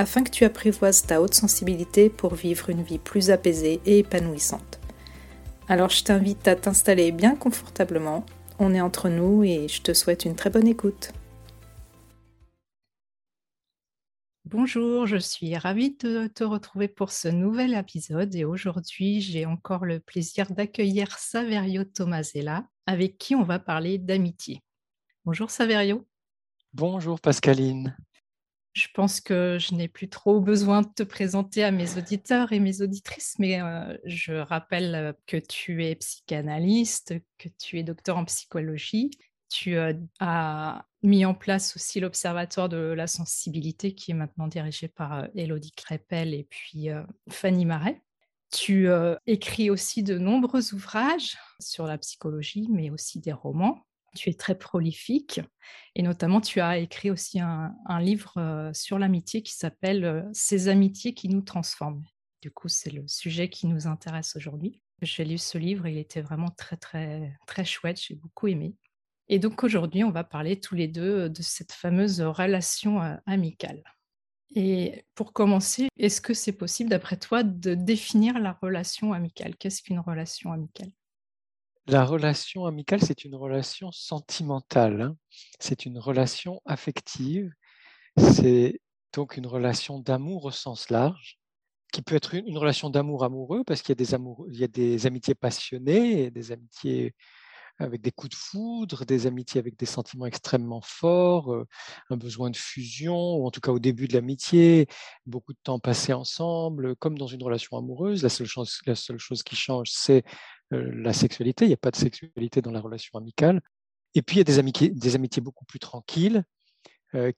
afin que tu apprivoises ta haute sensibilité pour vivre une vie plus apaisée et épanouissante. Alors je t'invite à t'installer bien confortablement, on est entre nous et je te souhaite une très bonne écoute. Bonjour, je suis ravie de te retrouver pour ce nouvel épisode et aujourd'hui j'ai encore le plaisir d'accueillir Saverio Tomasella avec qui on va parler d'amitié. Bonjour Saverio. Bonjour Pascaline. Je pense que je n'ai plus trop besoin de te présenter à mes auditeurs et mes auditrices, mais euh, je rappelle euh, que tu es psychanalyste, que tu es docteur en psychologie. Tu euh, as mis en place aussi l'Observatoire de la sensibilité qui est maintenant dirigé par Elodie Crépel et puis Fanny Marais. Tu écris aussi de nombreux ouvrages sur la psychologie, mais aussi des romans tu es très prolifique et notamment tu as écrit aussi un, livre euh, sur l'amitié qui s'appelle euh, Ces amitiés qui nous transforment. Du coup, c'est le sujet qui nous intéresse aujourd'hui. J'ai lu ce livre et il était vraiment très très très chouette, j'ai beaucoup aimé. Et donc aujourd'hui, on va parler tous les deux de cette fameuse relation euh, amicale. Et pour commencer, est-ce que c'est possible d'après toi de définir la relation amicale? Qu'est-ce qu'une relation amicale? La relation amicale, c'est une relation sentimentale, hein. c'est une relation affective, c'est donc une relation d'amour au sens large, qui peut être une, relation d'amour amoureux, parce qu'il y, a des y a des amitiés passionnées, des amitiés avec des coups de foudre, des amitiés avec des sentiments extrêmement forts, euh, un besoin de fusion, ou en tout cas au début de l'amitié, beaucoup de temps passé ensemble, comme dans une relation amoureuse. La seule chose, la seule chose qui change, c'est euh, la sexualité. Il n'y a pas de sexualité dans la relation amicale. Et puis, il y a des amitiés, beaucoup plus tranquilles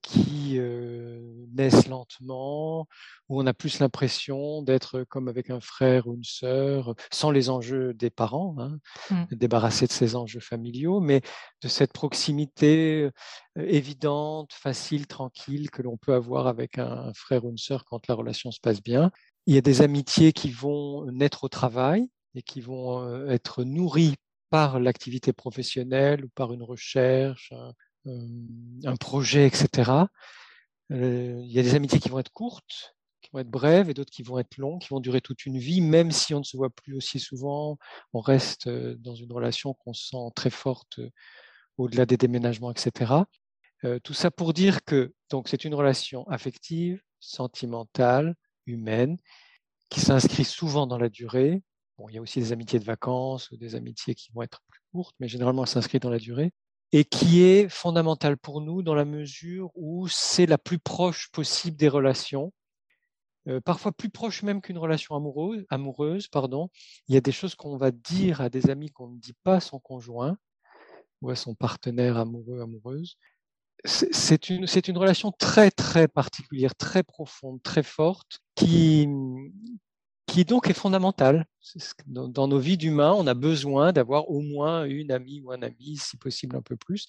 qui euh, naissent lentement, où on a plus l'impression d'être comme avec un frère ou une sœur, sans les enjeux des parents, hein, mmh. débarrassés de ces enjeux familiaux, mais de cette proximité évidente, facile, tranquille que l'on peut avoir avec un frère ou une sœur quand la relation se passe bien. Il y a des amitiés qui vont naître au travail, et qui vont être nourris par l'activité professionnelle ou par une recherche, un, projet, etc. il y a des amitiés qui vont être courtes, qui vont être brèves, et d'autres qui vont être longues, qui vont durer toute une vie, même si on ne se voit plus aussi souvent, on reste dans une relation qu'on sent très forte au-delà des déménagements, etc. tout ça pour dire que donc c'est une relation affective, sentimentale, humaine, qui s'inscrit souvent dans la durée, il y a aussi des amitiés de vacances ou des amitiés qui vont être plus courtes, mais généralement, elles s'inscrivent dans la durée et qui est fondamentale pour nous dans la mesure où c'est la plus proche possible des relations, euh, parfois plus proche même qu'une relation amoureuse, amoureuse. Pardon. Il y a des choses qu'on va dire à des amis qu'on ne dit pas à son conjoint ou à son partenaire amoureux, amoureuse. C'est une, une relation très, très particulière, très profonde, très forte, qui, qui donc est fondamentale. Dans, nos vies d'humains, on a besoin d'avoir au moins une amie ou un ami, si possible un peu plus,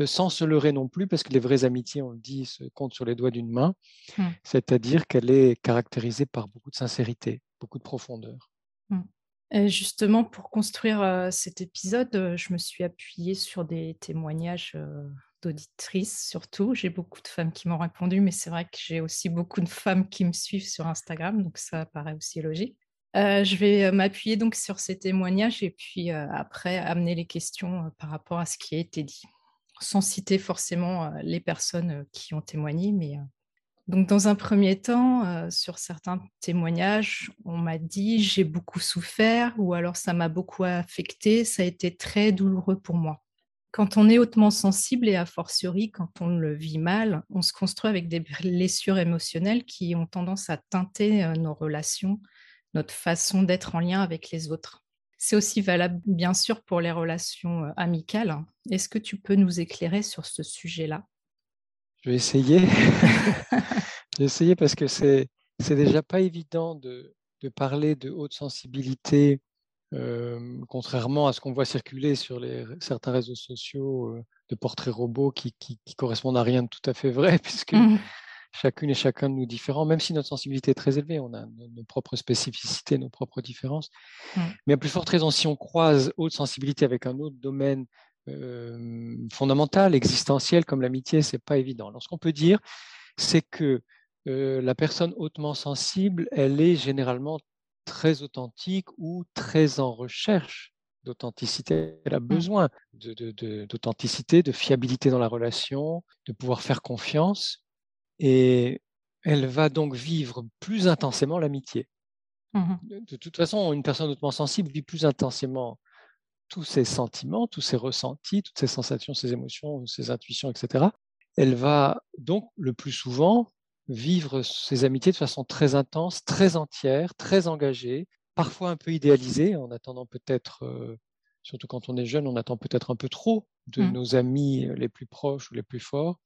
euh, sans se leurrer non plus, parce que les vraies amitiés, on le dit, se comptent sur les doigts d'une main, mmh. c'est-à-dire qu'elle est caractérisée par beaucoup de sincérité, beaucoup de profondeur. Mmh. justement, pour construire euh, cet épisode, euh, je me suis appuyée sur des témoignages d'auditrices surtout. J'ai beaucoup de femmes qui m'ont répondu, mais c'est vrai que j'ai aussi beaucoup de femmes qui me suivent sur Instagram, donc ça paraît aussi logique. Euh, je vais euh, m'appuyer donc sur ces témoignages et puis euh, après amener les questions par rapport à ce qui a été dit, sans citer forcément les personnes qui ont témoigné, mais donc dans un premier temps, sur certains témoignages, on m'a dit j'ai beaucoup souffert ou alors ça m'a beaucoup affecté, ça a été très douloureux pour moi. Quand on est hautement sensible et a fortiori quand on le vit mal, on se construit avec des blessures émotionnelles qui ont tendance à teinter euh, nos relations, notre façon d'être en lien avec les autres. C'est aussi valable, bien sûr, pour les relations euh, amicales. Est-ce que tu peux nous éclairer sur ce sujet-là? Je vais essayer. je vais essayer parce que c'est c'est déjà pas évident de, de parler de haute sensibilité, euh, contrairement à ce qu'on voit circuler sur les, certains réseaux sociaux euh, de portraits robots qui, qui, correspondent à rien de tout à fait vrai, puisque mmh. chacune et chacun de nous différents, même si notre sensibilité est très élevée, on a nos, propres spécificités, nos propres différences. Mmh. Mais à plus forte raison, si on croise haute sensibilité avec un autre domaine euh, fondamental, existentiel comme l'amitié, c'est pas évident. Alors, ce qu'on peut dire, c'est que la personne hautement sensible, elle est généralement très authentique ou très en recherche d'authenticité. Elle a mmh. besoin d'authenticité, de, fiabilité dans la relation, de pouvoir faire confiance. Et elle va donc vivre plus intensément l'amitié. Mmh de, toute façon, une personne hautement sensible vit plus intensément tous ses sentiments, tous ses ressentis, toutes ses sensations, ses émotions, ses intuitions, etc. Elle va donc le plus souvent vivre ses amitiés de façon très intense, très entière, très engagée, parfois un peu idéalisée, en attendant peut-être, euh, surtout quand on est jeune, on attend peut-être un peu trop de mmh. nos amis les plus proches ou les plus forts,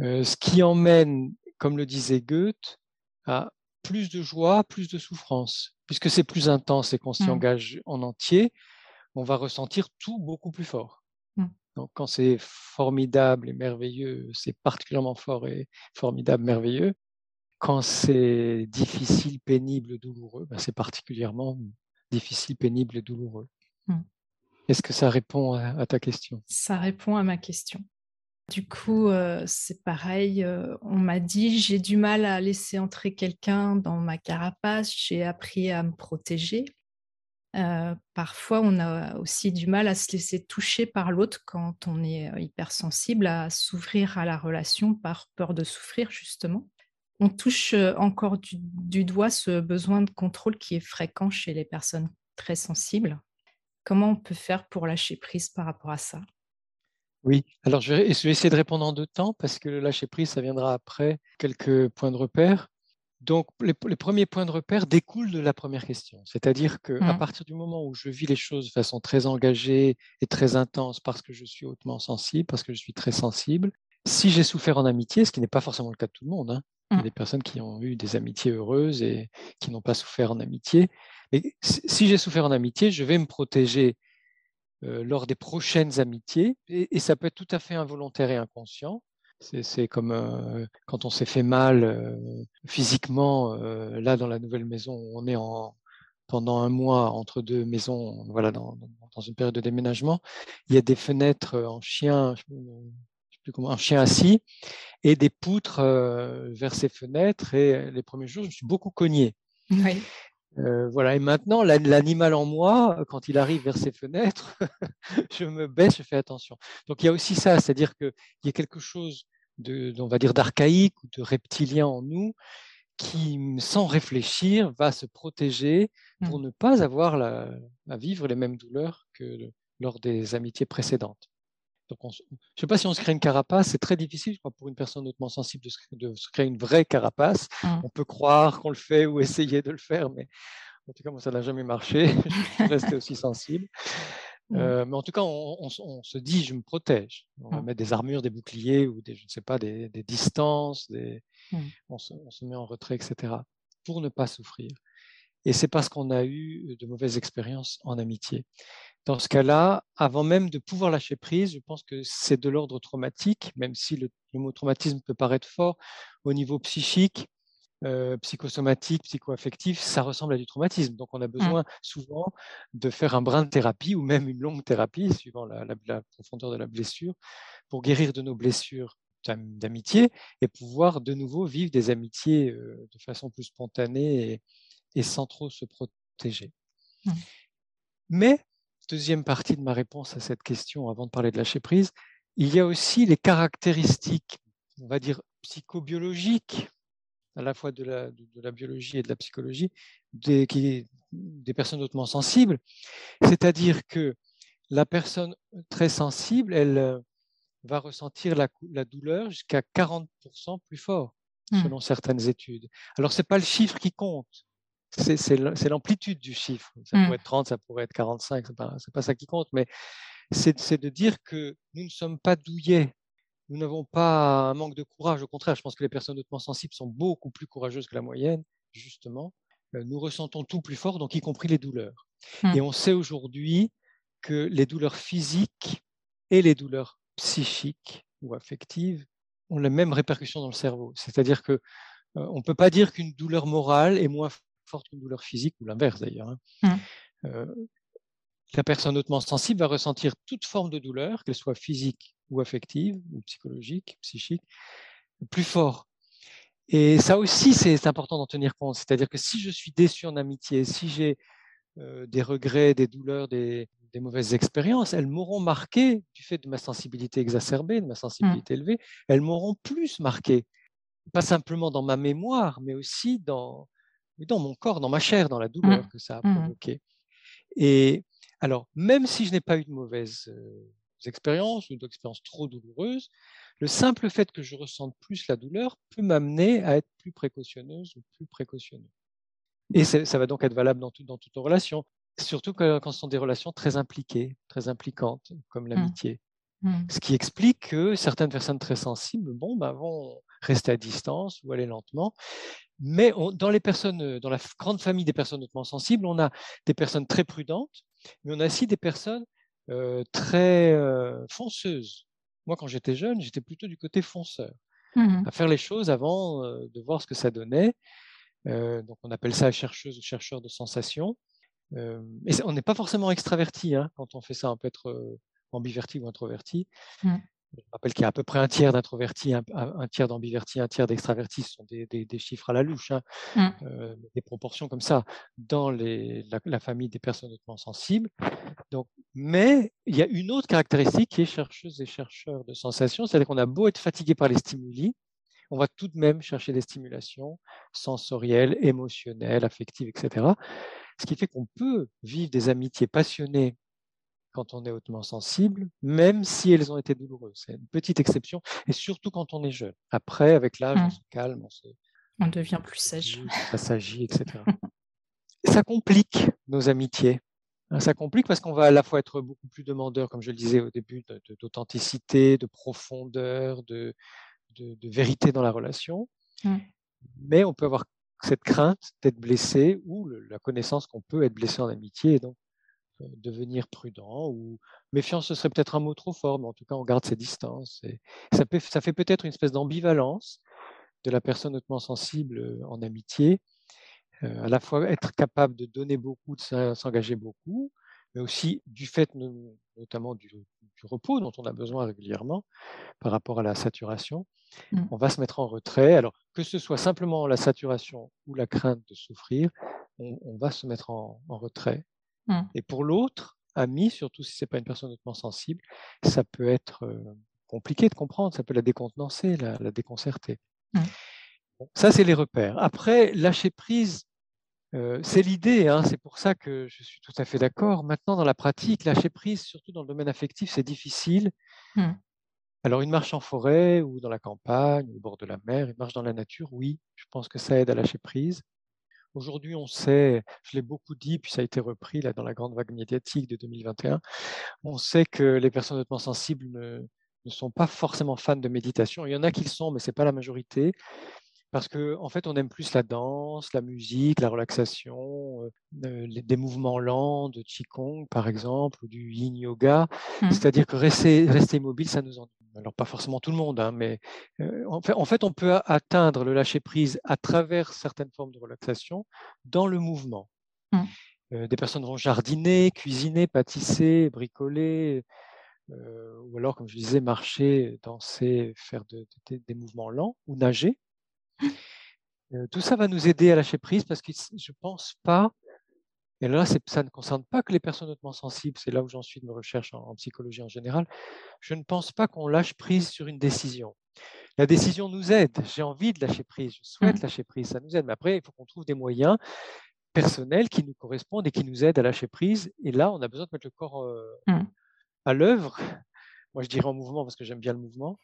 euh, ce qui emmène, comme le disait Goethe, à plus de joie, plus de souffrance. Puisque c'est plus intense et qu'on s'y mmh. engage en entier, on va ressentir tout beaucoup plus fort. Donc, quand c'est formidable et merveilleux, c'est particulièrement fort et formidable, merveilleux. Quand c'est difficile, pénible, douloureux, ben, c'est particulièrement difficile, pénible et douloureux. Mmh. Est-ce que ça répond à, ta question? Ça répond à ma question. Du coup, euh, c'est pareil, euh, on m'a dit j'ai du mal à laisser entrer quelqu'un dans ma carapace, j'ai appris à me protéger. Euh, parfois, on a aussi du mal à se laisser toucher par l'autre quand on est euh, hypersensible, à s'ouvrir à la relation par peur de souffrir, justement. On touche euh, encore du, doigt ce besoin de contrôle qui est fréquent chez les personnes très sensibles. Comment on peut faire pour lâcher prise par rapport à ça? Oui, alors je vais essayer de répondre en deux temps parce que le lâcher prise, ça viendra après quelques points de repère. Donc, les, premiers points de repère découlent de la première question. C'est-à-dire qu'à à mmh. partir du moment où je vis les choses de façon très engagée et très intense parce que je suis hautement sensible, parce que je suis très sensible, si j'ai souffert en amitié, ce qui n'est pas forcément le cas de tout le monde, hein, il y a mmh. des personnes qui ont eu des amitiés heureuses et qui n'ont pas souffert en amitié, mais si j'ai souffert en amitié, je vais me protéger euh, lors des prochaines amitiés, et, ça peut être tout à fait involontaire et inconscient. C'est comme euh, quand on s'est fait mal euh, physiquement, euh, là dans la nouvelle maison, on est en, pendant un mois entre deux maisons, voilà, dans, une période de déménagement. Il y a des fenêtres en chien, je sais plus comment, en chien assis, et des poutres vers ces fenêtres. Et les premiers jours, je me suis beaucoup cogné. Oui. Voilà, et maintenant, l'animal en moi, quand il arrive vers ces fenêtres, je me baisse, je fais attention. Donc il y a aussi ça, c'est-à-dire qu'il y a quelque chose de, on va dire, d'archaïque ou de reptilien en nous qui, sans réfléchir, va se protéger pour mmh. ne pas avoir à vivre les mêmes douleurs que lors des amitiés précédentes. Donc je ne sais pas si on se crée une carapace, c'est très difficile pour une personne hautement sensible de se, créer une vraie carapace. Mmh. On peut croire qu'on le fait ou essayer de le faire, mais en tout cas, moi, ça n'a jamais marché. je suis resté aussi sensible. Mmh. Euh, mais en tout cas, on, se dit, je me protège. On va mmh. mettre des armures, des boucliers ou des, je ne sais pas, des, distances. Des... On, se, met en retrait, etc. pour ne pas souffrir. Et c'est parce qu'on a eu de mauvaises expériences en amitié. Dans ce cas-là, avant même de pouvoir lâcher prise, je pense que c'est de l'ordre traumatique, même si le, le, mot traumatisme peut paraître fort au niveau psychique. Euh, psychosomatique, psychoaffectif, ça ressemble à du traumatisme. Donc, on a mmh. besoin souvent de faire un brin de thérapie ou même une longue thérapie, suivant la, profondeur de la blessure, pour guérir de nos blessures d'amitié et pouvoir de nouveau vivre des amitiés euh, de façon plus spontanée et, sans trop se protéger. Mmh. Mais, deuxième partie de ma réponse à cette question, avant de parler de lâcher prise, il y a aussi les caractéristiques, on va dire, psychobiologiques à la fois de la, de, la biologie et de la psychologie, des, qui, des personnes hautement sensibles. C'est-à-dire que la personne très sensible, elle euh, va ressentir la, la douleur jusqu'à 40% plus fort, mmh. selon certaines études. Alors, ce n'est pas le chiffre qui compte, c'est l'amplitude du chiffre. Ça pourrait mmh. être 30, ça pourrait être 45, ce n'est pas, pas, ça qui compte, mais c'est de dire que nous ne sommes pas douillets nous n'avons pas un manque de courage. Au contraire, je pense que les personnes hautement sensibles sont beaucoup plus courageuses que la moyenne, justement. nous ressentons tout plus fort, donc y compris les douleurs. Mmh. Et on sait aujourd'hui que les douleurs physiques et les douleurs psychiques ou affectives ont la même répercussion dans le cerveau. C'est-à-dire que on ne peut pas dire qu'une douleur morale est moins forte qu'une douleur physique, ou l'inverse d'ailleurs. Hein. Mmh. la personne hautement sensible va ressentir toute forme de douleur, qu'elle soit physique ou affective, ou psychologique, psychique, plus fort. Et ça aussi, c'est important d'en tenir compte. C'est-à-dire que si je suis déçu en amitié, si j'ai des regrets, des douleurs, des, mauvaises expériences, elles m'auront marqué du fait de ma sensibilité exacerbée, de ma mmh. sensibilité élevée, elles m'auront plus marqué. Pas simplement dans ma mémoire, mais aussi dans, dans mon corps, dans ma chair, dans la douleur mmh. que ça a mmh. provoqué. Et alors, même si je n'ai pas eu de mauvaises expériences ou d'expériences trop douloureuses, le simple fait que je ressente plus la douleur peut m'amener à être plus précautionneuse ou plus précautionneux. Et ça va donc être valable dans, tout, dans toutes nos relations, surtout quand, ce sont des relations très impliquées, très impliquantes, comme mmh. l'amitié. Mmh. Ce qui explique que certaines personnes très sensibles bon, bah, vont rester à distance ou aller lentement. Mais dans les personnes, dans la grande famille des personnes hautement sensibles, on a des personnes très prudentes, mais on a aussi des personnes euh, très euh, fonceuses. Moi, quand j'étais jeune, j'étais plutôt du côté fonceur, mmh à faire les choses avant euh, de voir ce que ça donnait. Euh, donc, on appelle ça chercheuse ou chercheur de sensations. Euh, et on n'est pas forcément extraverti hein, quand on fait ça. On peut être ambiverti ou introverti. Mmh. Je rappelle qu'il y a à peu près un tiers d'introvertis, un, tiers d'ambivertis, un tiers d'extravertis. Ce sont des, chiffres à la louche, hein. mmh. des proportions comme ça dans les, la, famille des personnes hautement sensibles. Donc, mais il y a une autre caractéristique qui est chercheuse et chercheur de sensations, c'est-à-dire qu'on a beau être fatigué par les stimuli, on va tout de même chercher des stimulations sensorielles, émotionnelles, affectives, etc. Ce qui fait qu'on peut vivre des amitiés passionnées quand on est hautement sensible, même si elles ont été douloureuses. C'est une petite exception, et surtout quand on est jeune. Après, avec l'âge, on mmh. se calme, on, devient plus sage. Ça s'agit, etc. ça complique nos amitiés. Hein, ça complique parce qu'on va à la fois être beaucoup plus demandeur, comme je le disais au début, d'authenticité, de, profondeur, de, de, vérité dans la relation, mmh. mais on peut avoir cette crainte d'être blessé ou la connaissance qu'on peut être blessé en amitié et donc devenir prudent ou méfiance ce serait peut-être un mot trop fort mais en tout cas on garde ses distances et ça, ça fait peut-être une espèce d'ambivalence de la personne hautement sensible euh, en amitié euh, à la fois être capable de donner beaucoup de s'engager beaucoup mais aussi du fait notamment du, repos dont on a besoin régulièrement par rapport à la saturation, mmh. on va se mettre en retrait. Alors que ce soit simplement la saturation ou la crainte de souffrir, on, va se mettre en, retrait. Mmh. Et pour l'autre, ami, surtout si c'est pas une personne hautement sensible, ça peut être compliqué de comprendre, ça peut la décontenancer, la, déconcerter. Mmh. ça, c'est les repères. Après, lâcher prise, c'est l'idée, hein, c'est pour ça que je suis tout à fait d'accord. Maintenant, dans la pratique, lâcher prise, surtout dans le domaine affectif, c'est difficile. Mmh. Alors, une marche en forêt ou dans la campagne, au bord de la mer, une marche dans la nature, oui, je pense que ça aide à lâcher prise. Aujourd'hui, on sait, je l'ai beaucoup dit, puis ça a été repris là, dans la grande vague médiatique de 2021, on sait que les personnes hautement sensibles ne, ne sont pas forcément fans de méditation. Il y en a qui le sont, mais ce n'est pas la majorité parce qu'en en fait, on aime plus la danse, la musique, la relaxation, euh, des mouvements lents de Qigong, par exemple, ou du Yin Yoga. Mmh. C'est-à-dire que rester, rester immobile, ça nous ennuie. Alors, pas forcément tout le monde, hein, mais euh, en, fait, en, fait, on peut atteindre le lâcher-prise à travers certaines formes de relaxation dans le mouvement. Mmh. Euh, des personnes vont jardiner, cuisiner, pâtisser, bricoler, ou alors, comme je disais, marcher, danser, faire des mouvements lents ou nager tout ça va nous aider à lâcher prise parce que je ne pense pas, et là ça ne concerne pas que les personnes hautement sensibles, c'est là où j'en suis de mes recherches en, psychologie en général, je ne pense pas qu'on lâche prise sur une décision. La décision nous aide, j'ai envie de lâcher prise, je souhaite mmh. lâcher prise, ça nous aide, mais après il faut qu'on trouve des moyens personnels qui nous correspondent et qui nous aident à lâcher prise, et là on a besoin de mettre le corps mmh. à l'œuvre, moi je dirais en mouvement parce que j'aime bien le mouvement,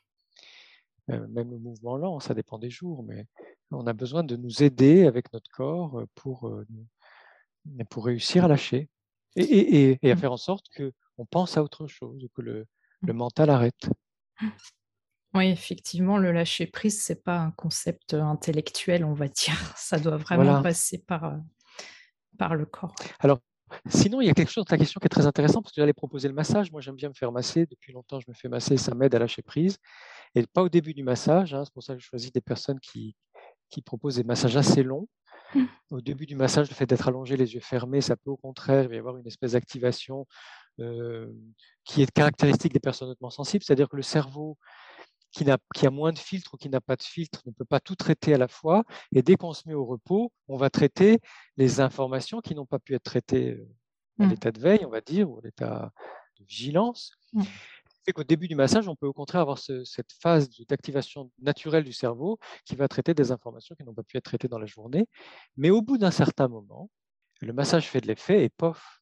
euh, même le mouvement lent, ça dépend des jours, mais on a besoin de nous aider avec notre corps euh, pour, euh, pour réussir à lâcher et, à mmh. faire en sorte qu'on pense à autre chose, que le, mmh. le mental arrête. Oui, effectivement, le lâcher prise, c'est pas un concept intellectuel, on va dire. Ça doit vraiment passer par, par le corps. Alors, sinon, il y a quelque chose dans ta question qui est très intéressant parce que j'allais proposer le massage. Moi, j'aime bien me faire masser. Depuis longtemps, je me fais masser. Ça m'aide à lâcher prise. Et pas au début du massage. Hein, c'est pour ça que je choisis des personnes qui, qui proposent des massages assez longs. Mmh. Au début du massage, le fait d'être allongé, les yeux fermés, ça peut au contraire y avoir une espèce d'activation euh, qui est caractéristique des personnes hautement sensibles, c'est-à-dire que le cerveau qui, a, qui a moins de filtres ou qui n'a pas de filtre ne peut pas tout traiter à la fois. Et dès qu'on se met au repos, on va traiter les informations qui n'ont pas pu être traitées euh, à mmh. l'état de veille, on va dire, ou à l'état de vigilance. Qu'au début du massage, on peut au contraire avoir cette phase d'activation naturelle du cerveau qui va traiter des informations qui n'ont pas pu être traitées dans la journée. Mais au bout d'un certain moment, le massage fait de l'effet et pof,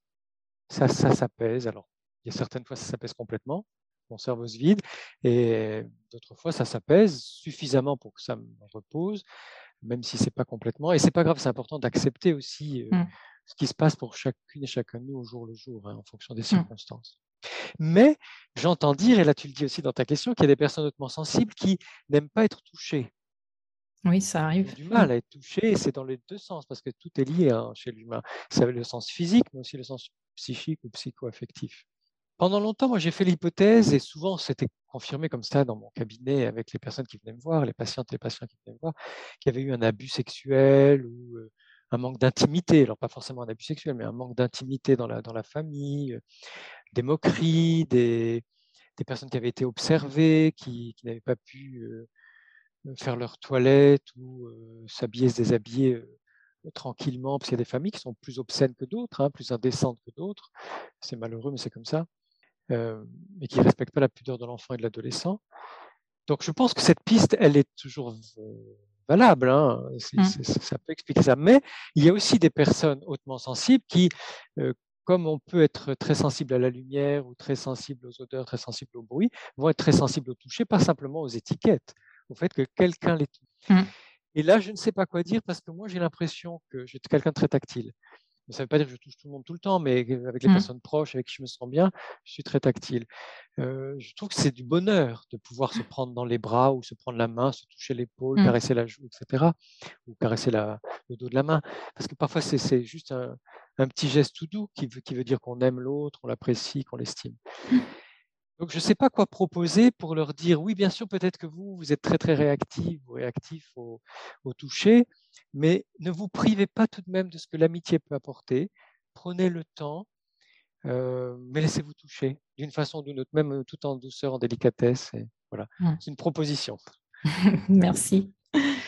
ça, ça s'apaise. Alors, il y a certaines fois, ça s'apaise complètement, mon cerveau se vide, et d'autres fois, ça s'apaise suffisamment pour que ça me repose, même si c'est pas complètement. Et c'est pas grave, c'est important d'accepter aussi euh, mmh. ce qui se passe pour chacune et chacun de nous au jour le jour, hein, en fonction des mmh. circonstances. Mais j'entends dire, et là tu le dis aussi dans ta question, qu'il y a des personnes hautement sensibles qui n'aiment pas être touchées. Oui, ça arrive. du mal à être touché, et c'est dans les deux sens, parce que tout est lié hein, chez l'humain. Ça le sens physique, mais aussi le sens psychique ou psycho-affectif. Pendant longtemps, moi, j'ai fait l'hypothèse, et souvent c'était confirmé comme ça dans mon cabinet avec les personnes qui venaient me voir, les patientes et les patients qui venaient me voir, qu'il y avait eu un abus sexuel ou euh, un manque d'intimité. Alors, pas forcément un abus sexuel, mais un manque d'intimité dans la, dans la famille, euh, des moqueries, des, personnes qui avaient été observées, qui, n'avaient pas pu euh, faire leur toilette ou s'habiller, se déshabiller tranquillement, parce qu'il y a des familles qui sont plus obscènes que d'autres, hein, plus indécentes que d'autres. C'est malheureux, mais c'est comme ça. Euh, mais qui ne respectent pas la pudeur de l'enfant et de l'adolescent. Donc je pense que cette piste, elle est toujours valable, hein. mmh. ça peut expliquer ça. Mais il y a aussi des personnes hautement sensibles qui, euh, comme on peut être très sensible à la lumière ou très sensible aux odeurs, très sensible au bruit, vont être très sensibles au toucher, pas simplement aux étiquettes, au fait que quelqu'un les touche. Mmh. Et là, je ne sais pas quoi dire parce que moi, j'ai l'impression que j'étais quelqu'un de très tactile. Ça ne veut pas dire que je touche tout le monde tout le temps, mais avec les mmh. personnes proches avec qui je me sens bien, je suis très tactile. Euh, je trouve que c'est du bonheur de pouvoir se prendre dans les bras ou se prendre la main, se toucher l'épaule, mmh. caresser la joue, etc. Ou caresser la, le dos de la main. Parce que parfois, c'est juste un, un, petit geste tout doux qui veut, qui veut dire qu'on aime l'autre, on l'apprécie, qu'on l'estime. Mmh. Donc, je ne sais pas quoi proposer pour leur dire, oui, bien sûr, peut-être que vous, vous êtes très, très réactif ou réactif au, au, toucher, mais ne vous privez pas tout de même de ce que l'amitié peut apporter. Prenez le temps, euh, mais laissez-vous toucher d'une façon ou d'une autre, même tout en douceur, en délicatesse. Et voilà, mmh. c'est une proposition. Merci.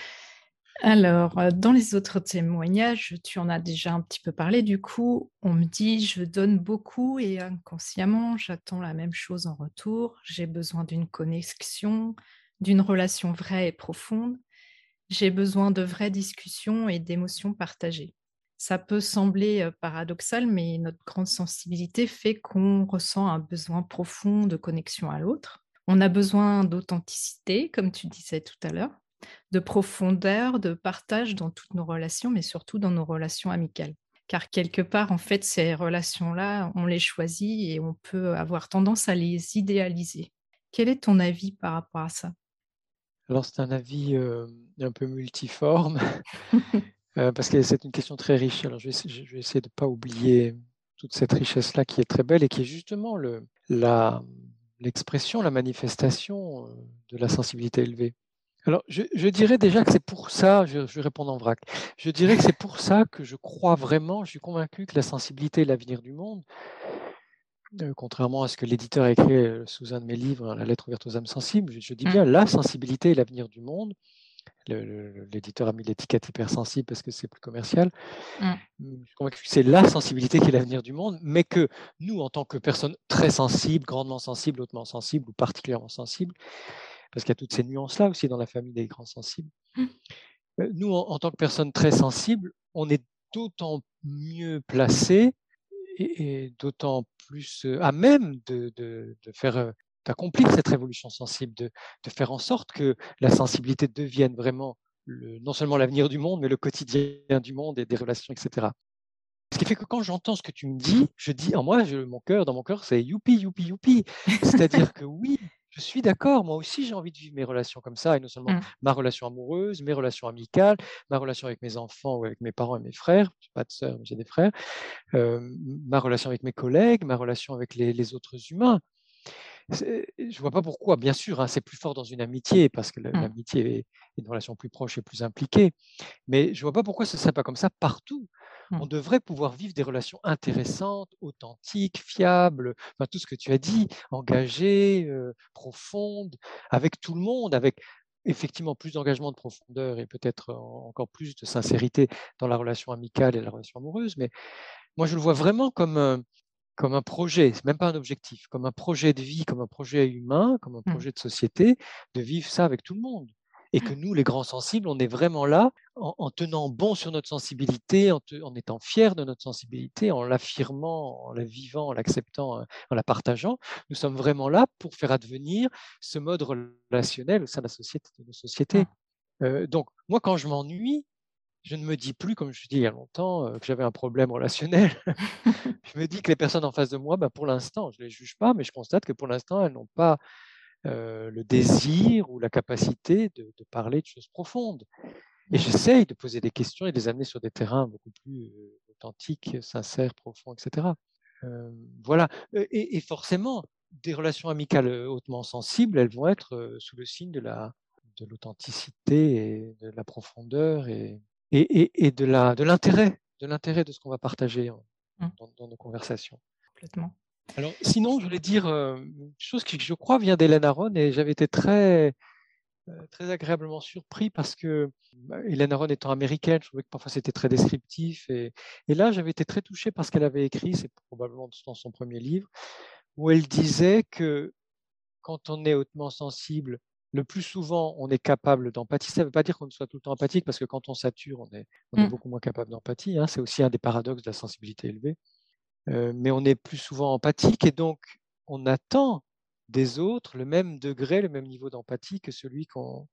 Alors, euh, dans les autres témoignages, tu en as déjà un petit peu parlé. Du coup, on me dit, je donne beaucoup et inconsciemment, j'attends la même chose en retour. J'ai besoin d'une connexion, d'une relation vraie et profonde. J'ai besoin de vraies discussions et d'émotions partagées. Ça peut sembler euh, paradoxal, mais notre grande sensibilité fait qu'on ressent un besoin profond de connexion à l'autre. On a besoin d'authenticité, comme tu disais tout à l'heure de profondeur, de partage dans toutes nos relations, mais surtout dans nos relations amicales. Car quelque part, en fait, ces relations-là, on les choisit et on peut avoir tendance à les idéaliser. Quel est ton avis par rapport à ça? Alors, c'est un avis euh, un peu multiforme, euh, parce que c'est une question très riche. Alors, je vais, essayer de ne pas oublier toute cette richesse-là qui est très belle et qui est justement l'expression, la manifestation euh, de la sensibilité élevée. Alors, je, dirais déjà que c'est pour ça, je, je, vais répondre en vrac, je dirais que c'est pour ça que je crois vraiment, je suis convaincu que la sensibilité est l'avenir du monde, euh, contrairement à ce que l'éditeur a écrit euh, sous un de mes livres, La lettre ouverte aux âmes sensibles, je, dis bien mmh. la sensibilité est l'avenir du monde. L'éditeur a mis l'étiquette hypersensible parce que c'est plus commercial. Mmh. Je suis convaincu que c'est la sensibilité qui est l'avenir du monde, mais que nous, en tant que personnes très sensibles, grandement sensibles, hautement sensibles ou particulièrement sensibles, parce qu'il y a toutes ces nuances-là aussi dans la famille des grands sensibles. Mmh. Euh, nous, en, tant que personnes très sensibles, on est d'autant mieux placés et, d'autant plus euh, à même de, faire euh, d'accomplir cette révolution sensible, de, faire en sorte que la sensibilité devienne vraiment non seulement l'avenir du monde, mais le quotidien du monde et des relations, etc. Ce qui fait que quand j'entends ce que tu me dis, je dis en moi, je, mon cœur, dans mon cœur, c'est youpi, youpi, youpi. C'est-à-dire que oui, je suis d'accord, moi aussi j'ai envie de vivre mes relations comme ça, et non seulement mmh. ma relation amoureuse, mes relations amicales, ma relation avec mes enfants ou avec mes parents et mes frères, je n'ai pas de sœurs, mais j'ai des frères, euh, ma relation avec mes collègues, ma relation avec les, autres humains. Je ne vois pas pourquoi, bien sûr, hein, c'est plus fort dans une amitié, parce que mmh. l'amitié est une relation plus proche et plus impliquée, mais je ne vois pas pourquoi ce ne serait pas comme ça partout. On mmh. devrait pouvoir vivre des relations intéressantes, authentiques, fiables, enfin, tout ce que tu as dit, engagées, euh, profondes, avec tout le monde, avec effectivement plus d'engagement de profondeur et peut-être encore plus de sincérité dans la relation amicale et la relation amoureuse. Mais moi, je le vois vraiment comme, comme un projet, c'est même pas un objectif, comme un projet de vie, comme un projet humain, comme un mmh. projet de société, de vivre ça avec tout le monde et que nous, les grands sensibles, on est vraiment là en, tenant bon sur notre sensibilité, en, étant fiers de notre sensibilité, en l'affirmant, en la vivant, en l'acceptant, euh, en la partageant. Nous sommes vraiment là pour faire advenir ce mode relationnel au sein de la société. De nos sociétés. Euh, donc, moi, quand je m'ennuie, je ne me dis plus, comme je dis il y a longtemps, euh, que j'avais un problème relationnel. je me dis que les personnes en face de moi, ben, pour l'instant, je ne les juge pas, mais je constate que pour l'instant, elles n'ont pas euh, le désir ou la capacité de, parler de choses profondes. Et j'essaye de poser des questions et de les amener sur des terrains beaucoup plus euh, authentiques, sincères, profonds, etc. Voilà. Et, forcément, des relations amicales hautement sensibles, elles vont être sous le signe de de l'authenticité et de la profondeur et, et, de l'intérêt de l'intérêt de ce qu'on va partager mmh. dans, dans, nos conversations. Complètement. Alors, sinon, je voulais dire une chose qui, je crois, vient d'Hélène Aron et j'avais été très, très agréablement surpris parce que bah, Hélène Aron étant américaine, je trouvais que parfois c'était très descriptif. Et, et là, j'avais été très touché par ce qu'elle avait écrit, c'est probablement dans son premier livre, où elle disait que quand on est hautement sensible, le plus souvent, on est capable d'empathie. Ça ne veut pas dire qu'on soit tout le temps empathique, parce que quand on sature, on est, on est mmh. beaucoup moins capable d'empathie. Hein. C'est aussi un des paradoxes de la sensibilité élevée. Euh, mais on est plus souvent empathique et donc on attend des autres le même degré, le même niveau d'empathie que celui qu'on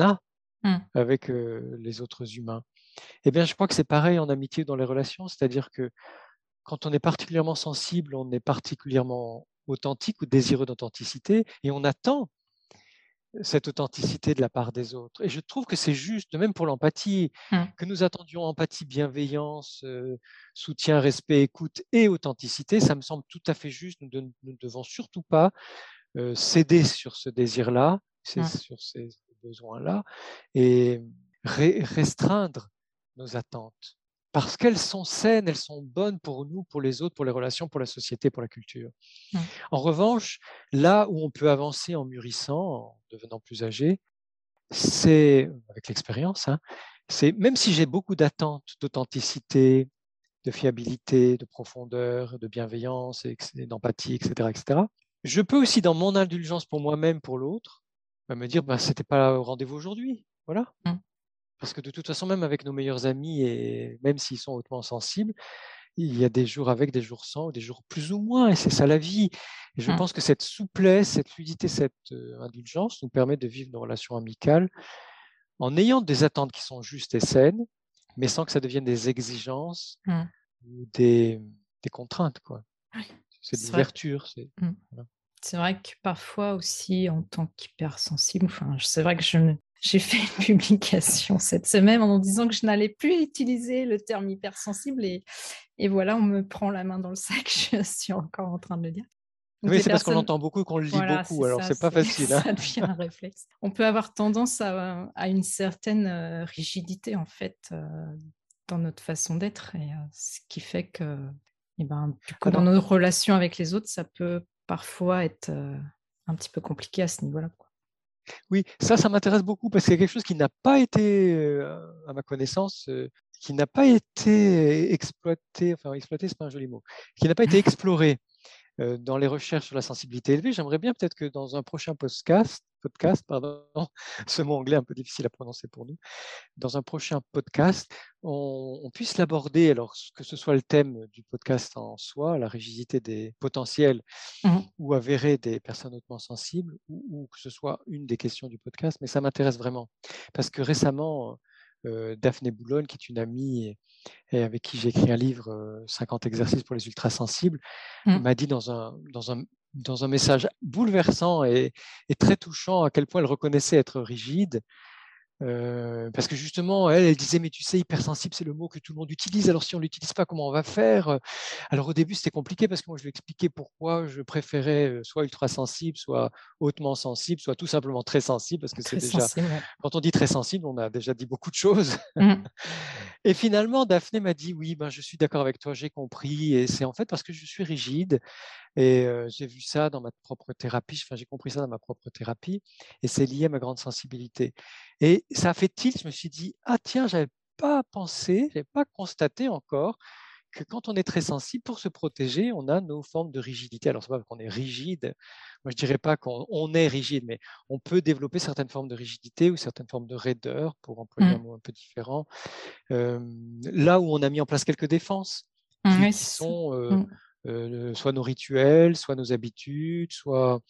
a mmh. avec euh, les autres humains. Eh bien, je crois que c'est pareil en amitié ou dans les relations, c'est-à-dire que quand on est particulièrement sensible, on est particulièrement authentique ou désireux d'authenticité et on attend cette authenticité de la part des autres. Et je trouve que c'est juste, de même pour l'empathie, mmh. que nous attendions empathie, bienveillance, euh, soutien, respect, écoute et authenticité, ça me semble tout à fait juste. Nous ne devons surtout pas euh, céder sur ce désir-là, mmh. sur ces besoins-là, et restreindre nos attentes parce qu'elles sont saines, elles sont bonnes pour nous, pour les autres, pour les relations, pour la société, pour la culture. Mmh. En revanche, là où on peut avancer en mûrissant, en devenant plus âgé, c'est, avec l'expérience, hein, c'est même si j'ai beaucoup d'attentes d'authenticité, de fiabilité, de profondeur, de bienveillance, d'empathie, etc., etc., je peux aussi, dans mon indulgence pour moi-même, pour l'autre, bah, me dire, bah, c'était pas au rendez-vous aujourd'hui. Voilà. Mmh. Parce que de toute façon, même avec nos meilleurs amis, et même s'ils sont hautement sensibles, il y a des jours avec, des jours sans, des jours plus ou moins, et c'est ça la vie. Et je mmh. pense que cette souplesse, cette fluidité, cette euh, indulgence nous permet de vivre nos relations amicales en ayant des attentes qui sont justes et saines, mais sans que ça devienne des exigences mmh. ou des, contraintes. Quoi. C'est des. Mmh. C'est vrai que parfois aussi, en tant qu'hypersensible, enfin, c'est vrai que je, j'ai fait une publication cette semaine en disant que je n'allais plus utiliser le terme hypersensible et, et voilà, on me prend la main dans le sac, je suis encore en train de le dire. oui, c'est parce qu'on l'entend beaucoup qu'on le lit beaucoup, alors c'est pas facile. Hein. Ça devient un réflexe. On peut avoir tendance à, à une certaine euh, rigidité en fait euh, dans notre façon d'être, et euh, ce qui fait que, eh ben, dans nos relations avec les autres, ça peut parfois être un petit peu compliqué à ce niveau-là. Oui, ça, ça m'intéresse beaucoup parce qu'il y a quelque chose qui n'a pas été, euh, à ma connaissance, euh, qui n'a pas été exploité, enfin exploité, c'est pas un joli mot, qui n'a pas été exploré dans les recherches sur la sensibilité élevée. J'aimerais bien peut-être que dans un prochain podcast, podcast, pardon, ce mot anglais un peu difficile à prononcer pour nous, dans un prochain podcast, on, puisse l'aborder, alors que ce soit le thème du podcast en soi, la rigidité des potentiels mmh ou avérés des personnes hautement sensibles, ou, que ce soit une des questions du podcast, mais ça m'intéresse vraiment, parce que récemment, Daphné Boulogne, qui est une amie et, avec qui j'ai écrit un livre, 50 exercices pour les ultrasensibles, mmh. m'a dit dans un, dans, un, dans un message bouleversant et, et, très touchant à quel point elle reconnaissait être rigide euh, parce que justement, elle, elle disait, mais tu sais, hypersensible, c'est le mot que tout le monde utilise. Alors, si on ne l'utilise pas, comment on va faire? Alors, au début, c'était compliqué parce que moi, je lui expliquais pourquoi je préférais euh, soit ultra sensible, soit hautement sensible, soit tout simplement très sensible, parce que c'est déjà. Quand on dit très sensible, on a déjà dit beaucoup de choses. Mmh. et finalement, Daphné m'a dit, oui, ben, je suis d'accord avec toi, j'ai compris. Et c'est en fait parce que je suis rigide. Et j'ai vu ça dans ma propre thérapie, enfin, j'ai compris ça dans ma propre thérapie, et c'est lié à ma grande sensibilité. Et ça a fait tilt, je me suis dit, ah tiens, j'avais pas pensé, j'avais pas constaté encore que quand on est très sensible, pour se protéger, on a nos formes de rigidité. Alors, c'est pas qu'on est rigide, moi je dirais pas qu'on est rigide, mais on peut développer certaines formes de rigidité ou certaines formes de raideur, pour employer un mmh. mot un peu différent, là où on a mis en place quelques défenses qui, sont mmh. Euh, soit nos rituels, soit nos habitudes, soit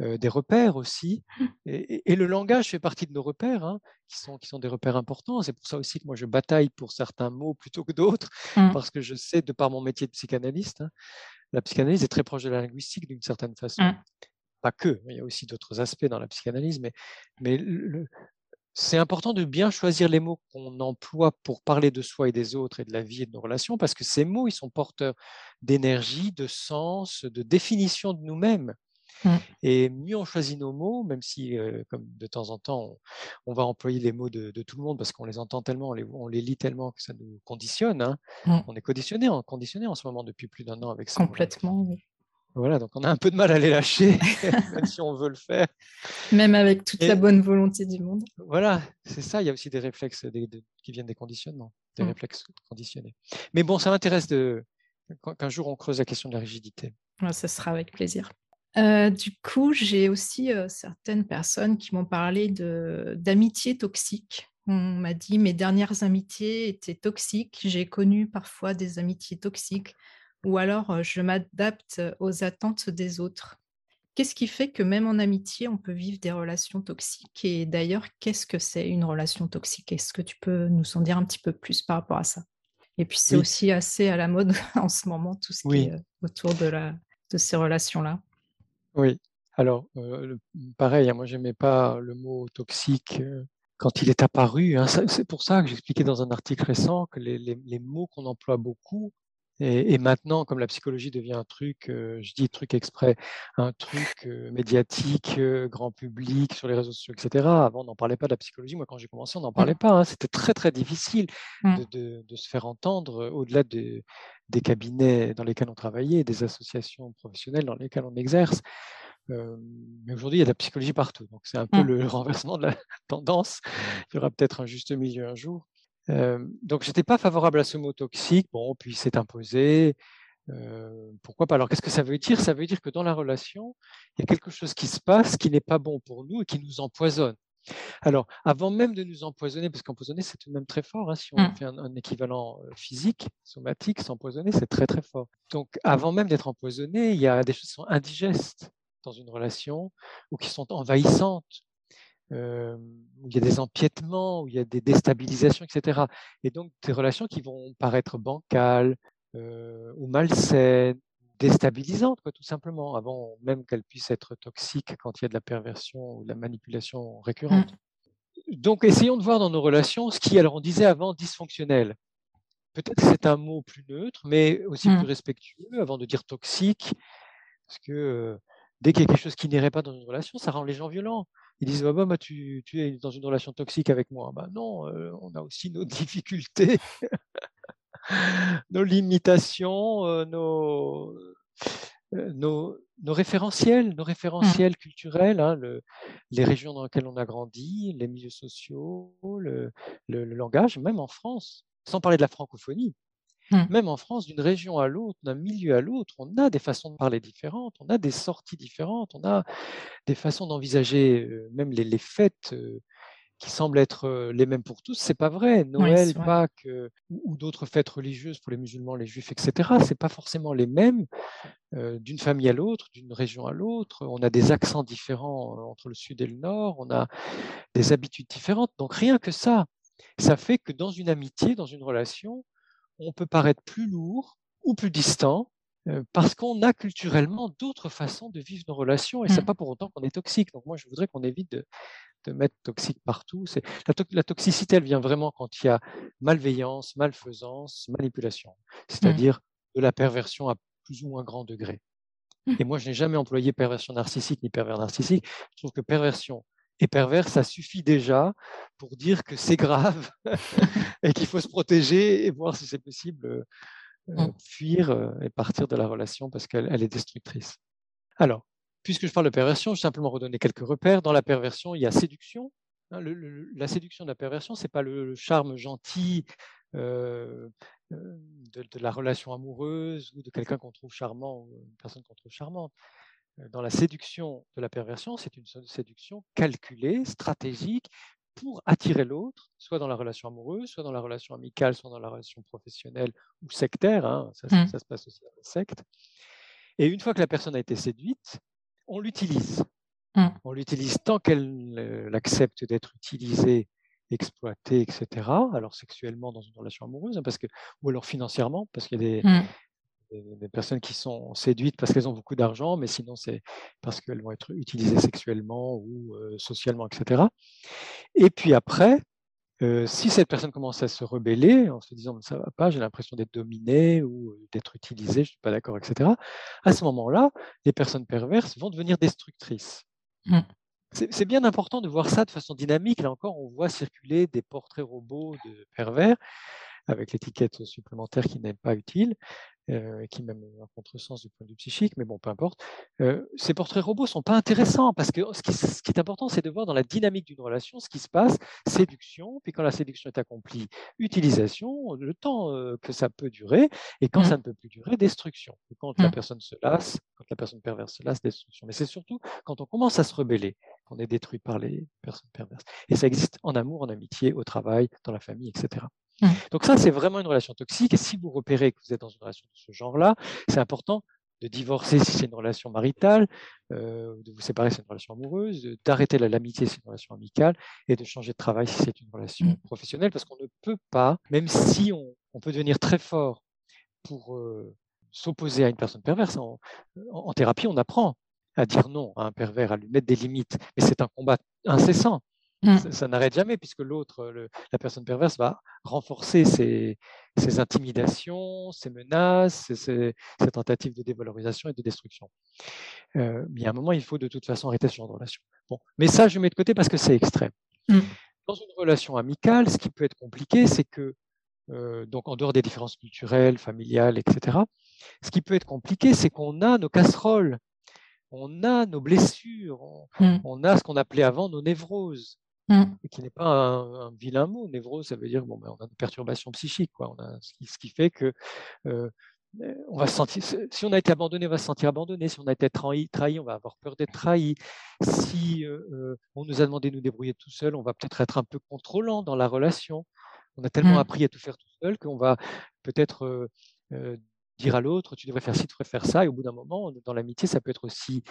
euh, des repères aussi. Mmh. Et, le langage fait partie de nos repères, hein, qui, sont, qui sont des repères importants. C'est pour ça aussi que moi je bataille pour certains mots plutôt que d'autres, mmh. parce que je sais, de par mon métier de psychanalyste, hein, la psychanalyse est très proche de la linguistique d'une certaine façon. Mmh. Pas que, il y a aussi d'autres aspects dans la psychanalyse, mais, mais le, c'est important de bien choisir les mots qu'on emploie pour parler de soi et des autres et de la vie et de nos relations, parce que ces mots, ils sont porteurs d'énergie, de sens, de définition de nous-mêmes. Mmh. Et mieux on choisit nos mots, même si, euh, comme de temps en temps, on, va employer les mots de, tout le monde parce qu'on les entend tellement, on les, lit tellement que ça nous conditionne. Hein. Mmh. On est conditionné, conditionné en ce moment depuis plus d'un an avec ça. Complètement. Voilà, donc on a un peu de mal à les lâcher, même si on veut le faire. Même avec toute la bonne volonté du monde. Voilà, c'est ça. Il y a aussi des réflexes qui viennent des conditionnements, des mmh. réflexes conditionnés. Mais bon, ça m'intéresse qu'un jour on creuse la question de la rigidité. ça sera avec plaisir. Euh, du coup, j'ai aussi euh, certaines personnes qui m'ont parlé d'amitié toxique. On m'a dit mes dernières amitiés étaient toxiques. J'ai connu parfois des amitiés toxiques ou alors je m'adapte aux attentes des autres. Qu'est-ce qui fait que même en amitié, on peut vivre des relations toxiques? Et d'ailleurs, qu'est-ce que c'est une relation toxique? Est-ce que tu peux nous en dire un petit peu plus par rapport à ça? Et puis c'est aussi assez à la mode en ce moment, tout ce qui est autour de, la, de ces relations-là. Oui, alors pareil, hein, moi je n'aimais pas le mot toxique quand il est apparu. Hein, c'est pour ça que j'expliquais dans un article récent que les mots qu'on emploie beaucoup et, maintenant, comme la psychologie devient un truc, euh, je dis truc exprès, un truc euh, médiatique, euh, grand public, sur les réseaux sociaux, etc. Avant, on n'en parlait pas de la psychologie. Moi, quand j'ai commencé, on n'en parlait mmh. pas. Hein. C'était très, très difficile mmh. de, se faire entendre au-delà des cabinets dans lesquels on travaillait, des associations professionnelles dans lesquelles on exerce. mais aujourd'hui, il y a de la psychologie partout. Donc, c'est un peu mmh. le renversement de la tendance. Il y aura peut-être un juste milieu un jour. Euh, donc, j'étais pas favorable à ce mot toxique. Bon, puis c'est imposé. pourquoi pas? Alors, qu'est-ce que ça veut dire? Ça veut dire que dans la relation, il y a quelque chose qui se passe qui n'est pas bon pour nous et qui nous empoisonne. Alors, avant même de nous empoisonner, parce qu'empoisonner, c'est tout de même très fort, hein, si on mmh. fait un, équivalent physique, somatique, s'empoisonner, c'est très très fort. Donc, avant même d'être empoisonné, il y a des choses qui sont indigestes dans une relation ou qui sont envahissantes où il y a des empiètements, où il y a des déstabilisations, etc. Et donc des relations qui vont paraître bancales ou malsaines, déstabilisantes, quoi, tout simplement, avant même qu'elles puissent être toxiques quand il y a de la perversion ou de la manipulation récurrente. Mmh. Donc essayons de voir dans nos relations ce qui, alors on disait avant, dysfonctionnel. Peut-être que c'est un mot plus neutre, mais aussi mmh. plus respectueux avant de dire toxique, parce que dès qu'il y a quelque chose qui n'irait pas dans une relation, ça rend les gens violents ils disent bah, bah, tu, es dans une relation toxique avec moi. Bah, non, euh, on a aussi nos difficultés, nos limitations, euh, euh, nos, nos, référentiels, nos référentiels culturels, hein, les régions dans lesquelles on a grandi, les milieux sociaux, le, le langage, même en France, sans parler de la francophonie. Mmh. Même en France, d'une région à l'autre, d'un milieu à l'autre, on a des façons de parler différentes, on a des sorties différentes, on a des façons d'envisager même les, fêtes qui semblent être les mêmes pour tous. C'est pas vrai. Noël, Pâques ou, d'autres fêtes religieuses pour les musulmans, les juifs, etc. C'est pas forcément les mêmes d'une famille à l'autre, d'une région à l'autre. On a des accents différents entre le sud et le nord. On a des habitudes différentes. Donc rien que ça, ça fait que dans une amitié, dans une relation, on peut paraître plus lourd ou plus distant euh, parce qu'on a culturellement d'autres façons de vivre nos relations et ce n'est mmh. pas pour autant qu'on est toxique. Donc moi, je voudrais qu'on évite de, mettre toxique partout. La, la, toxicité, elle vient vraiment quand il y a malveillance, malfaisance, manipulation, mmh. c'est-à-dire de la perversion à plus ou moins grand degré. Mmh. Et moi, je n'ai jamais employé perversion narcissique ni pervers narcissique. Je trouve que perversion et pervers, ça suffit déjà pour dire que c'est grave et qu'il faut se protéger et voir si c'est possible euh, euh, mmh. fuir euh, et partir de la relation parce qu'elle est destructrice. Alors, puisque je parle de perversion, je vais simplement redonner quelques repères. Dans la perversion, il y a séduction. Hein, la séduction de la perversion, ce n'est pas le, charme gentil de, la relation amoureuse ou de quelqu'un qu'on trouve charmant ou une personne qu'on trouve charmante dans la séduction de la perversion, c'est une séduction calculée, stratégique, pour attirer l'autre, soit dans la relation amoureuse, soit dans la relation amicale, soit dans la relation professionnelle ou sectaire. Hein, ça, mmh. ça, se passe aussi dans la secte. Et une fois que la personne a été séduite, on l'utilise. Mmh. On l'utilise tant qu'elle accepte d'être utilisée, exploitée, etc. Alors sexuellement dans une relation amoureuse, hein, parce que, ou alors financièrement, parce qu'il y a des, mmh des, personnes qui sont séduites parce qu'elles ont beaucoup d'argent, mais sinon c'est parce qu'elles vont être utilisées sexuellement ou euh, socialement, etc. Et puis après, euh, si cette personne commence à se rebeller en se disant ça va pas, j'ai l'impression d'être dominée ou euh, d'être utilisée, je ne suis pas d'accord, etc. À ce moment-là, les personnes perverses vont devenir destructrices. Mmh. C'est bien important de voir ça de façon dynamique. Là encore, on voit circuler des portraits robots de pervers avec l'étiquette supplémentaire qui n'est pas utile, euh, qui même un contresens du point de vue psychique, mais bon, peu importe. Euh, ces portraits robots sont pas intéressants parce que ce qui, ce qui est important, c'est de voir dans la dynamique d'une relation ce qui se passe, séduction, puis quand la séduction est accomplie, utilisation, le temps euh, que ça peut durer, et quand mmh. ça ne peut plus durer, destruction. Et quand la mmh. personne se lasse, quand la personne perverse se lasse, destruction. Mais c'est surtout quand on commence à se rebeller qu'on est détruit par les personnes perverses. Et ça existe en amour, en amitié, au travail, dans la famille, etc. Mmh. Donc ça, c'est vraiment une relation toxique. Et si vous repérez que vous êtes dans une relation de ce genre-là, c'est important de divorcer si c'est une relation maritale, euh, de vous séparer si c'est une relation amoureuse, d'arrêter l'amitié si c'est une relation amicale, et de changer de travail si c'est une relation mmh. professionnelle, parce qu'on ne peut pas, même si on, peut devenir très fort pour euh, s'opposer à une personne perverse, en, en, thérapie, on apprend à dire non à un pervers, à lui mettre des limites, mais c'est un combat incessant. Mmh. Ça, n'arrête jamais puisque l'autre, la personne perverse, va renforcer ses, intimidations, ses menaces, ses, tentatives de dévalorisation et de destruction. Euh, mais à un moment, il faut de toute façon arrêter ce genre de relation. Bon. Mais ça, je mets de côté parce que c'est extrême. Mmh. Dans une relation amicale, ce qui peut être compliqué, c'est que, euh, donc en dehors des différences culturelles, familiales, etc., ce qui peut être compliqué, c'est qu'on a nos casseroles, on a nos blessures, on mmh. a ce qu'on appelait avant nos névroses. Mmh. qui n'est pas un, vilain mot. Névrose, ça veut dire bon, ben, on a une perturbation psychique, quoi. On a ce qui, ce qui fait que euh, on va sentir, si on a été abandonné, on va se sentir abandonné. Si on a été trahi, trahi on va avoir peur d'être trahi. Si euh, euh, on nous a demandé de nous débrouiller tout seul, on va peut-être être un peu contrôlant dans la relation. On a tellement mmh. appris à tout faire tout seul qu'on va peut-être dire à l'autre, tu devrais faire ci, tu devrais faire ça. Et au bout d'un moment, dans l'amitié, ça peut être aussi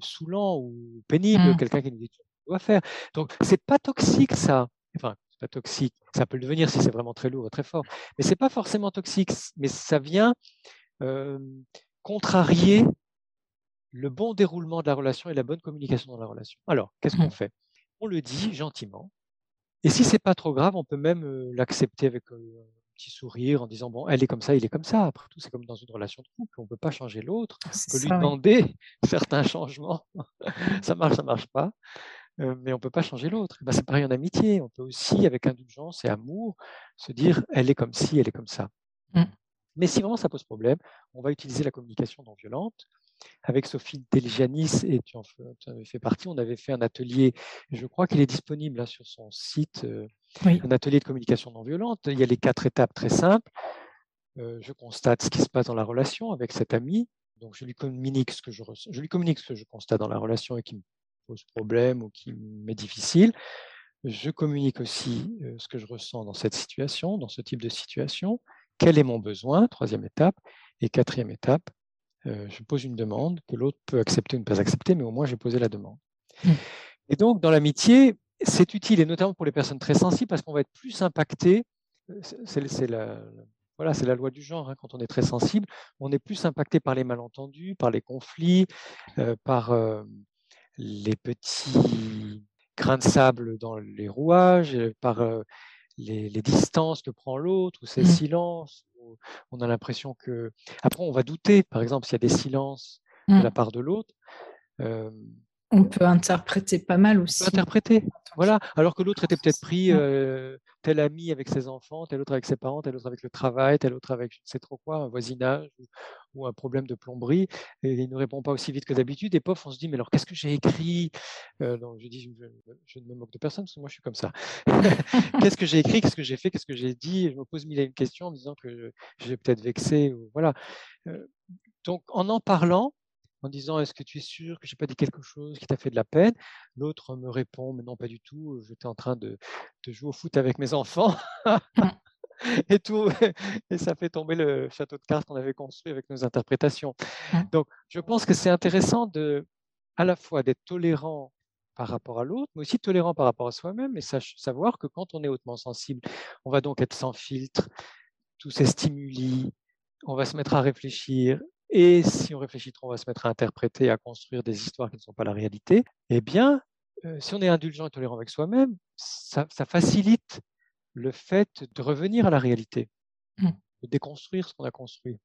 saoulant ou pénible. Mmh. Quelqu'un qui nous dit doit faire. Donc, c'est pas toxique, ça. Enfin, c'est pas toxique. Ça peut le devenir si c'est vraiment très lourd, très fort. Mais c'est pas forcément toxique. Mais ça vient euh, contrarier le bon déroulement de la relation et la bonne communication dans la relation. Alors, qu'est-ce qu'on mmh. fait? On le dit gentiment. Et si c'est pas trop grave, on peut même euh, l'accepter avec euh, un petit sourire en disant bon, elle est comme ça, il est comme ça. Après tout, c'est comme dans une relation de couple, on ne peut pas changer l'autre. On peut lui demander certains changements. ça marche, ça marche pas mais on ne peut pas changer l'autre. Ben, c'est pareil en amitié. On peut aussi, avec indulgence et amour, se dire elle est comme ci, elle est comme ça. Mmh. Mais si vraiment ça pose problème, on va utiliser la communication non violente. Avec Sophie Deligianis, et tu en fais partie, on avait fait un atelier, je crois qu'il est disponible là, sur son site, un atelier de communication non violente. Il y a les quatre étapes très simples. je constate ce qui se passe dans la relation avec cet ami. Donc, je lui communique ce que je, je lui communique ce que je constate dans la relation et qui me pose problème ou qui m'est difficile. Je communique aussi euh, ce que je ressens dans cette situation, dans ce type de situation. Quel est mon besoin? Troisième étape. Et quatrième étape, euh, je pose une demande que l'autre peut accepter ou ne pas accepter, mais au moins j'ai posé la demande. Mmh. Et donc, dans l'amitié, c'est utile, et notamment pour les personnes très sensibles, parce qu'on va être plus impacté. C'est la, voilà, c'est la loi du genre. Hein, quand on est très sensible, on est plus impacté par les malentendus, par les conflits, par les petits grains de sable dans les rouages, par les, distances que prend l'autre, ou ses mmh. silences. on a l'impression que. Après, on va douter, par exemple, s'il y a des silences de la mmh. part de l'autre. On peut interpréter pas mal aussi. On peut interpréter, voilà. Alors que l'autre était peut-être pris tel ami avec ses enfants, tel autre avec ses parents, tel autre avec le travail, tel autre avec je ne sais trop quoi, un voisinage ou, un problème de plomberie, et il ne répond pas aussi vite que d'habitude. Et pof, on se dit, mais alors qu'est-ce que j'ai écrit? Donc je dis, je, ne me moque de personne, parce que moi je suis comme ça. qu'est-ce que j'ai écrit, qu'est-ce que j'ai fait, qu'est-ce que j'ai dit? Je me pose mille et une questions en me disant que j'ai peut-être vexé. Ou, voilà. donc en en parlant, en disant Est-ce que tu es sûr que je n'ai pas dit quelque chose qui t'a fait de la peine? L'autre me répond Mais non, pas du tout, j'étais en train de, jouer au foot avec mes enfants. et tout, et ça fait tomber le château de cartes qu'on avait construit avec nos interprétations. Donc, je pense que c'est intéressant de, à la fois d'être tolérant par rapport à l'autre, mais aussi tolérant par rapport à soi-même et savoir que quand on est hautement sensible, on va donc être sans filtre, tous ces stimuli, on va se mettre à réfléchir et si on réfléchit trop, on va se mettre à interpréter, à construire des histoires qui ne sont pas la réalité, eh bien, euh, si on est indulgent et tolérant avec soi-même, ça, facilite le fait de revenir à la réalité, mmh. de déconstruire ce qu'on a construit.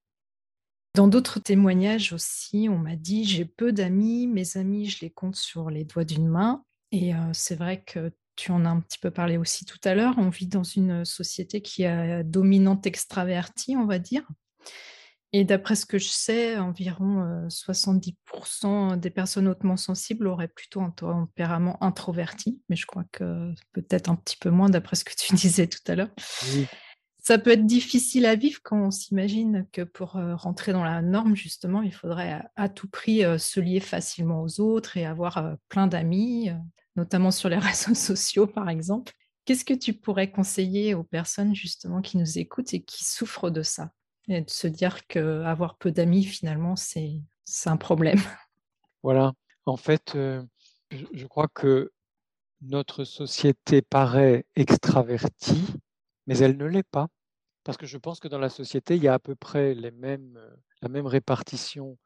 Dans d'autres témoignages aussi, on m'a dit j'ai peu d'amis, mes amis, je les compte sur les doigts d'une main. Et euh, c'est vrai que tu en as un petit peu parlé aussi tout à l'heure. On vit dans une société qui est dominante extravertie, on va dire. Et d'après ce que je sais, environ 70% des personnes hautement sensibles auraient plutôt un tempérament introverti, mais je crois que peut-être un petit peu moins d'après ce que tu disais tout à l'heure. Ça peut être difficile à vivre quand on s'imagine que pour rentrer dans la norme, justement, il faudrait à, tout prix se lier facilement aux autres et avoir plein d'amis, notamment sur les réseaux sociaux, par exemple. Qu'est-ce que tu pourrais conseiller aux personnes justement qui nous écoutent et qui souffrent de ça? Et de se dire qu'avoir peu d'amis, finalement, c'est un problème. Voilà. En fait, euh, je, crois que notre société paraît extravertie, mais elle ne l'est pas. Parce que je pense que dans la société, il y a à peu près les mêmes, la même répartition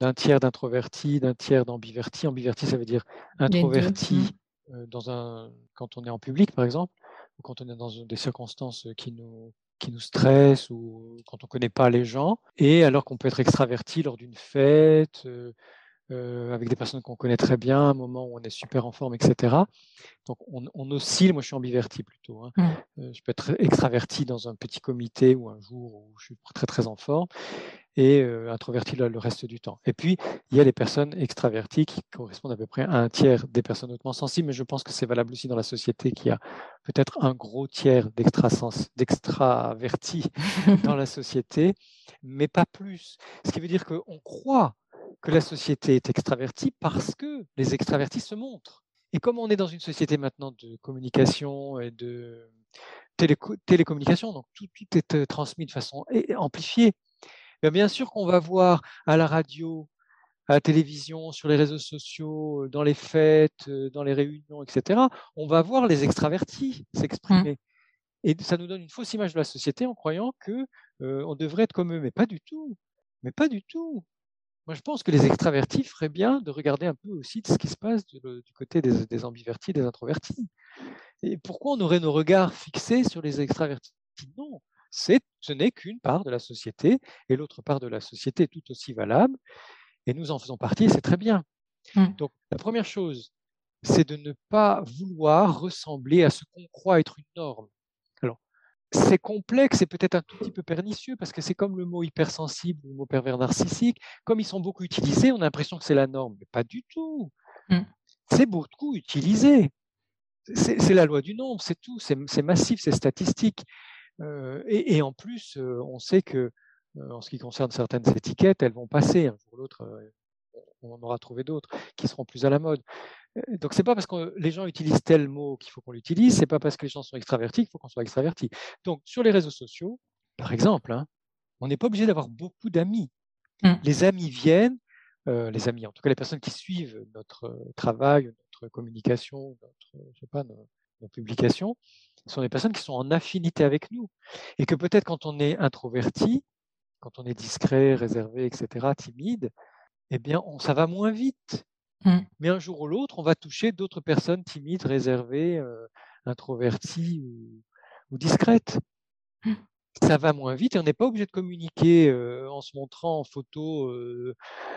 d'un tiers d'introvertis, d'un tiers d'ambivertis. Ambiverti, ça veut dire introverti euh, dans un, quand on est en public, par exemple, ou quand on est dans des circonstances qui nous, qui nous stresse ou quand on ne connaît pas les gens, et alors qu'on peut être extraverti lors d'une fête, euh, euh, avec des personnes qu'on connaît très bien, un moment où on est super en forme, etc. Donc on, oscille, moi je suis ambiverti plutôt. Hein. Mmh. Euh, je peux être extraverti dans un petit comité ou un jour où je suis très très en forme, et introverti le, reste du temps. Et puis, il y a les personnes extraverties qui correspondent à peu près à un tiers des personnes hautement sensibles, mais je pense que c'est valable aussi dans la société qui a peut-être un gros tiers d'extravertis dans la société, mais pas plus. Ce qui veut dire qu'on croit que la société est extravertie parce que les extravertis se montrent. Et comme on est dans une société maintenant de communication et de télécommunication, donc tout, tout est transmis de façon amplifiée, bien sûr qu'on va voir à la radio, à la télévision, sur les réseaux sociaux, euh, dans les fêtes, euh, dans les réunions, etc., on va voir les extravertis mmh. s'exprimer. Et ça nous donne une fausse image de la société en croyant que euh, on devrait être comme eux, mais pas du tout. Mais pas du tout. Moi, je pense que les extravertis feraient bien de regarder un peu aussi ce qui se passe du, côté des, des, ambivertis, des introvertis. Et pourquoi on aurait nos regards fixés sur les extravertis? Non, ce n'est qu'une part de la société, et l'autre part de la société est tout aussi valable, et nous en faisons partie, et c'est très bien. Mmh. Donc, la première chose, c'est de ne pas vouloir ressembler à ce qu'on croit être une norme. C'est complexe et peut-être un tout petit peu pernicieux parce que c'est comme le mot hypersensible ou le mot pervers narcissique. Comme ils sont beaucoup utilisés, on a l'impression que c'est la norme, mais pas du tout. Mmh. C'est beaucoup utilisé. C'est la loi du nombre, c'est tout, c'est massif, c'est statistique et, en plus, on sait que en ce qui concerne certaines étiquettes, elles vont passer un jour ou l'autre. on en aura trouvé d'autres qui seront plus à la mode. Donc c'est pas parce que les gens utilisent tel mot qu'il faut qu'on l'utilise, c'est pas parce que les gens sont extravertis qu'il faut qu'on soit extraverti. Donc sur les réseaux sociaux, par exemple, hein, on n'est pas obligé d'avoir beaucoup d'amis. Mmh. Les amis viennent, les amis, en tout cas les personnes qui suivent notre travail, notre communication, notre, je sais pas, nos, nos publications, sont des personnes qui sont en affinité avec nous. Et que peut-être quand on est introverti, quand on est discret, réservé, etc., timide, eh bien, on, ça va moins vite. Mmh. Mais un jour ou l'autre, on va toucher d'autres personnes timides, réservées, euh, introverties ou, ou discrètes. Mmh. Ça va moins vite et on n'est pas obligé de communiquer euh, en se montrant en photo euh,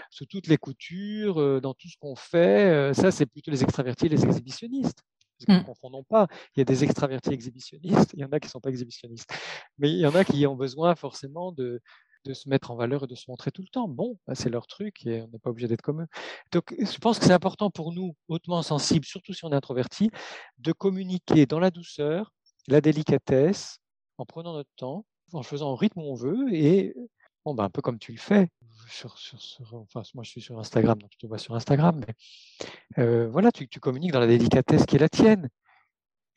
sous toutes les coutures, dans tout ce qu'on fait. Ça, c'est plutôt les extravertis et les exhibitionnistes. Parce que ne confondons pas, il y a des extravertis exhibitionnistes, il y en a qui ne sont pas exhibitionnistes. Mais il y en a qui ont besoin forcément de, de se mettre en valeur et de se montrer tout le temps. Bon, bah, c'est leur truc et on n'est pas obligé d'être comme eux. Donc, je pense que c'est important pour nous, hautement sensibles, surtout si on est introverti, de communiquer dans la douceur, la délicatesse, en prenant notre temps, en faisant au rythme où on veut et bon, bah, un peu comme tu le fais. Enfin, moi, je suis sur Instagram, donc tu te vois sur Instagram, mais euh, voilà, tu, tu, communiques dans la délicatesse qui est la tienne.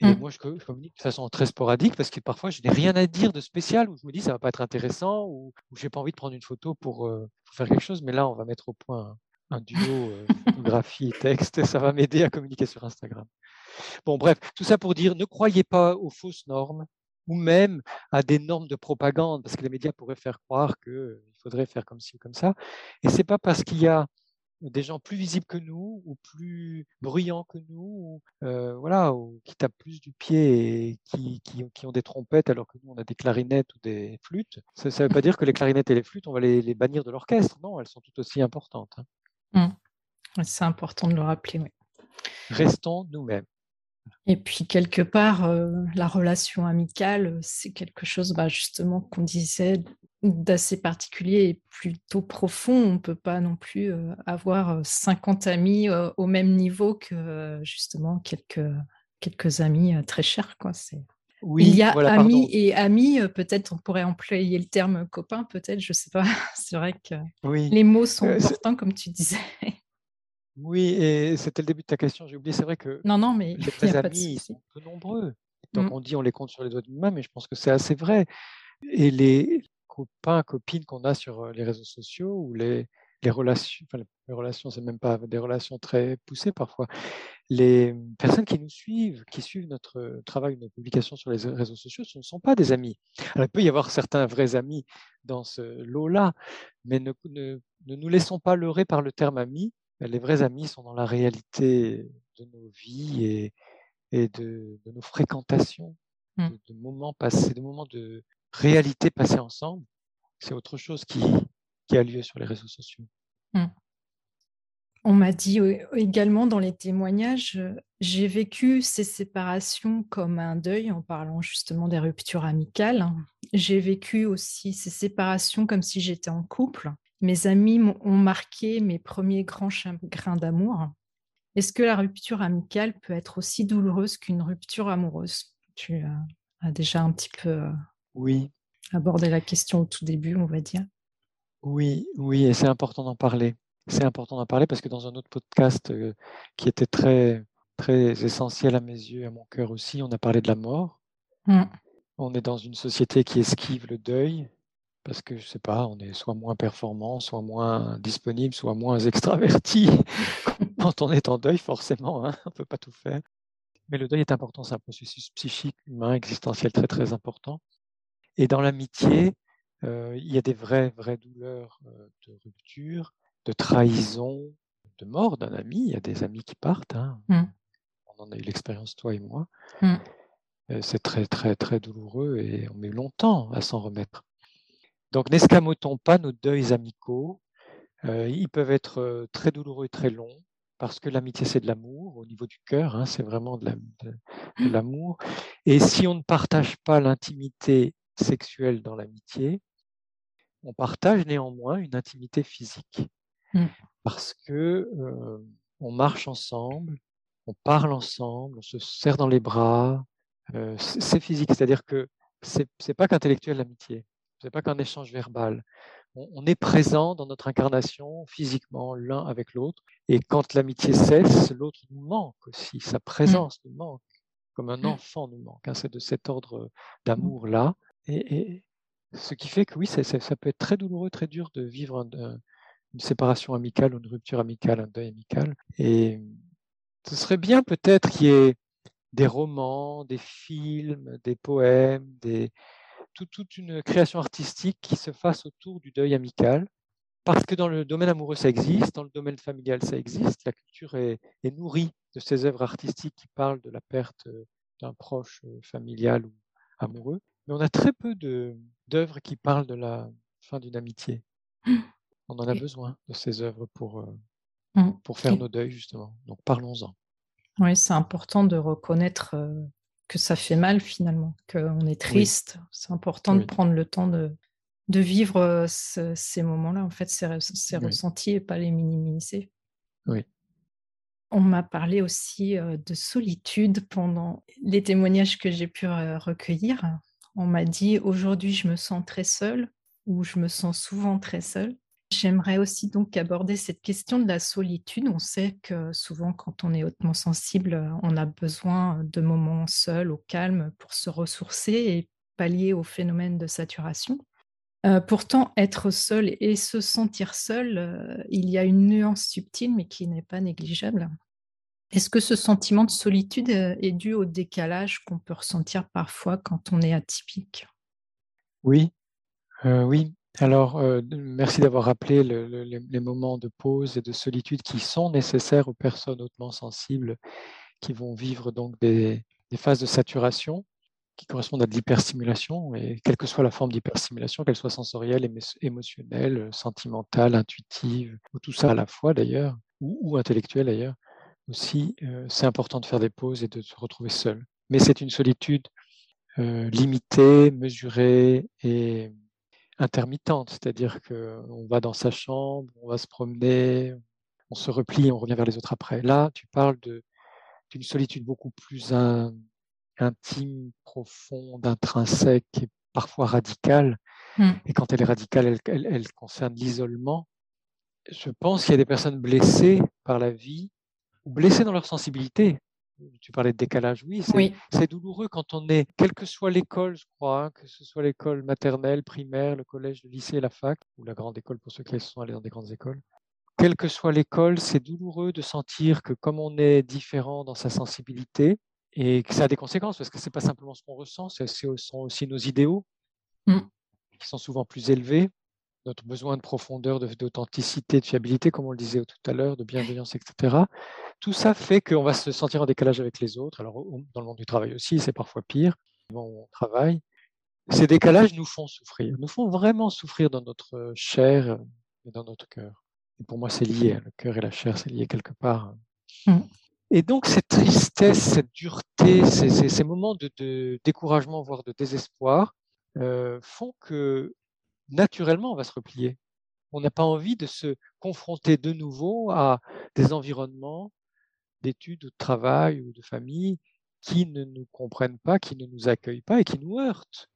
Et Mm. moi, je, je, communique de façon très sporadique parce que parfois, je n'ai rien à dire de spécial ou je me dis ça va pas être intéressant ou, ou j'ai pas envie de prendre une photo pour, euh, pour, faire quelque chose. Mais là, on va mettre au point un, un duo euh, photographie et texte et ça va m'aider à communiquer sur Instagram. Bon, bref, tout ça pour dire ne croyez pas aux fausses normes ou même à des normes de propagande, parce que les médias pourraient faire croire qu'il faudrait faire comme ci ou comme ça. Et c'est pas parce qu'il y a des gens plus visibles que nous ou plus bruyants que nous, ou, euh, voilà, ou qui tapent plus du pied et qui, qui, qui, ont des trompettes alors que nous on a des clarinettes ou des flûtes. Ça ne veut pas dire que les clarinettes et les flûtes on va les, les bannir de l'orchestre. Non, elles sont tout aussi importantes. Hein. Mmh. C'est important de le rappeler. Oui. Restons nous-mêmes. Et puis, quelque part, euh, la relation amicale, c'est quelque chose, bah, justement, qu'on disait d'assez particulier et plutôt profond. On ne peut pas non plus euh, avoir 50 amis euh, au même niveau que, justement, quelques, quelques amis euh, très chers. Quoi. Oui, Il y a voilà, amis pardon. et amis, euh, peut-être on pourrait employer le terme copain, peut-être, je ne sais pas. c'est vrai que oui. les mots sont Euh, importants, comme tu disais. Oui, et c'était le début de ta question, j'ai oublié. C'est vrai que non, non, mais les de amis, ils sont peu nombreux. Donc Mm. on dit on les compte sur les doigts d'une main, mais je pense que c'est assez vrai. Et les copains, copines qu'on a sur euh, les réseaux sociaux ou les, les relations, enfin les relations, c'est même pas des relations très poussées parfois. Les personnes qui nous suivent, qui suivent notre travail, nos publications sur les réseaux sociaux, ce ne sont pas des amis. Alors, il peut y avoir certains vrais amis dans ce lot-là, mais ne, ne, ne nous laissons pas leurrer par le terme ami. Les vrais amis sont dans la réalité de nos vies et, et de, de, nos fréquentations, Mm. de, de, moments passés, de moments de réalité passés ensemble. C'est autre chose qui, qui a lieu sur les réseaux sociaux. Mm. On m'a dit également dans les témoignages, euh, j'ai vécu ces séparations comme un deuil en parlant justement des ruptures amicales. J'ai vécu aussi ces séparations comme si j'étais en couple. Mes amis ont marqué mes premiers grands chagrins d'amour. Est-ce que la rupture amicale peut être aussi douloureuse qu'une rupture amoureuse? Tu as déjà un petit peu euh, oui. abordé la question au tout début, on va dire. Oui, oui, et c'est important d'en parler. C'est important d'en parler parce que dans un autre podcast euh, qui était très, très essentiel à mes yeux, à mon cœur aussi, on a parlé de la mort. Mm. On est dans une société qui esquive le deuil parce que, je sais pas, on est soit moins performant, soit moins disponible, soit moins extraverti. Quand on est en deuil, forcément, hein, on ne peut pas tout faire. Mais le deuil est important, c'est un processus psychique, humain, existentiel très, très important. Et dans l'amitié, euh, il y a des vraies, vraies douleurs euh, de rupture, de trahison, de mort d'un ami. Il y a des amis qui partent. Hein. Mm. On en a eu l'expérience, toi et moi. Mm. Euh, c'est très, très, très douloureux et on met longtemps à s'en remettre. Donc, n'escamotons pas nos deuils amicaux. Euh, ils peuvent être très douloureux et très longs parce que l'amitié, c'est de l'amour au niveau du cœur, hein, c'est vraiment de l'amour. La, et si on ne partage pas l'intimité sexuelle dans l'amitié, on partage néanmoins une intimité physique mm. parce que euh, on marche ensemble, on parle ensemble, on se serre dans les bras. Euh, c'est physique, c'est-à-dire que c'est pas qu'intellectuel l'amitié, c'est pas qu'un échange verbal. On, on, est présent dans notre incarnation physiquement l'un avec l'autre, et quand l'amitié cesse, l'autre nous manque aussi, sa présence mm. nous manque, comme un enfant nous manque. Hein, c'est de cet ordre d'amour là, et, ce qui fait que oui, ça, peut être très douloureux, très dur de vivre un, un, une séparation amicale une rupture amicale, un deuil amical. Et Ce serait bien peut-être qu'il y ait des romans, des films, des poèmes, des... toute une création artistique qui se fasse autour du deuil amical. Parce que dans le domaine amoureux, ça existe, dans le domaine familial, ça existe. La culture est, nourrie de ces œuvres artistiques qui parlent de la perte d'un proche euh, familial ou amoureux. Mais on a très peu d'œuvres qui parlent de la fin d'une amitié. On en a besoin de ces œuvres pour, euh, mmh. pour faire nos deuils, justement. Donc parlons-en. Oui, c'est important de reconnaître euh, que ça fait mal finalement, qu'on est triste. C'est important de prendre le temps de, de vivre euh, ces moments-là, en fait, ces, ces ressentis et pas les minimiser. Oui. On m'a parlé aussi de solitude pendant les témoignages que j'ai pu recueillir. On m'a dit aujourd'hui je me sens très seule ou je me sens souvent très seule. J'aimerais aussi donc aborder cette question de la solitude. On sait que souvent quand on est hautement sensible, on a besoin de moments seuls, au calme, pour se ressourcer et pallier au phénomène de saturation. Euh, pourtant, être seul et se sentir seul, euh, il y a une nuance subtile mais qui n'est pas négligeable. Est-ce que ce sentiment de solitude euh, est dû au décalage qu'on peut ressentir parfois quand on est atypique? Oui, oui. Alors, merci d'avoir rappelé les moments de pause et de solitude qui sont nécessaires aux personnes hautement sensibles qui vont vivre donc des, phases de saturation qui correspondent à de l'hyperstimulation, et quelle que soit la forme d'hyperstimulation, qu'elle soit sensorielle, émotionnelle, sentimentale, intuitive, ou tout ça à la fois d'ailleurs, ou, intellectuelle d'ailleurs, aussi, c'est important de faire des pauses et de se retrouver seul. Mais c'est une solitude limitée, mesurée et intermittente, c'est-à-dire qu'on va dans sa chambre, on va se promener, on se replie, on revient vers les autres après. Là, tu parles d'une solitude beaucoup plus intime, profonde, intrinsèque et parfois radicale. Mmh. Et quand elle est radicale, elle, concerne l'isolement. Je pense qu'il y a des personnes blessées par la vie ou blessées dans leur sensibilité tu parlais de décalage, oui, c'est douloureux quand on est, quelle que soit l'école, je crois, hein, que ce soit l'école maternelle, primaire, le collège, le lycée, la fac, ou la grande école pour ceux qui sont allés dans des grandes écoles. Quelle que soit l'école, c'est douloureux de sentir que comme on est différent dans sa sensibilité, et que ça a des conséquences, parce que ce n'est pas simplement ce qu'on ressent, ce sont aussi nos idéaux, mmh. qui sont souvent plus élevés, notre besoin de profondeur, d'authenticité, de, fiabilité, comme on le disait tout à l'heure, de bienveillance, etc. Tout ça fait qu'on va se sentir en décalage avec les autres. Alors, dans le monde du travail aussi, c'est parfois pire, on travaille. Ces décalages nous font souffrir, nous font vraiment souffrir dans notre chair et dans notre cœur. Et pour moi, c'est lié, hein, le cœur et la chair, c'est lié quelque part. Mmh. Et donc, cette tristesse, cette dureté, ces, moments de, découragement, voire de désespoir, euh, font que naturellement, on va se replier. On n'a pas envie de se confronter de nouveau à des environnements d'études ou de travail ou de famille qui ne nous comprennent pas, qui ne nous accueillent pas et qui nous heurtent,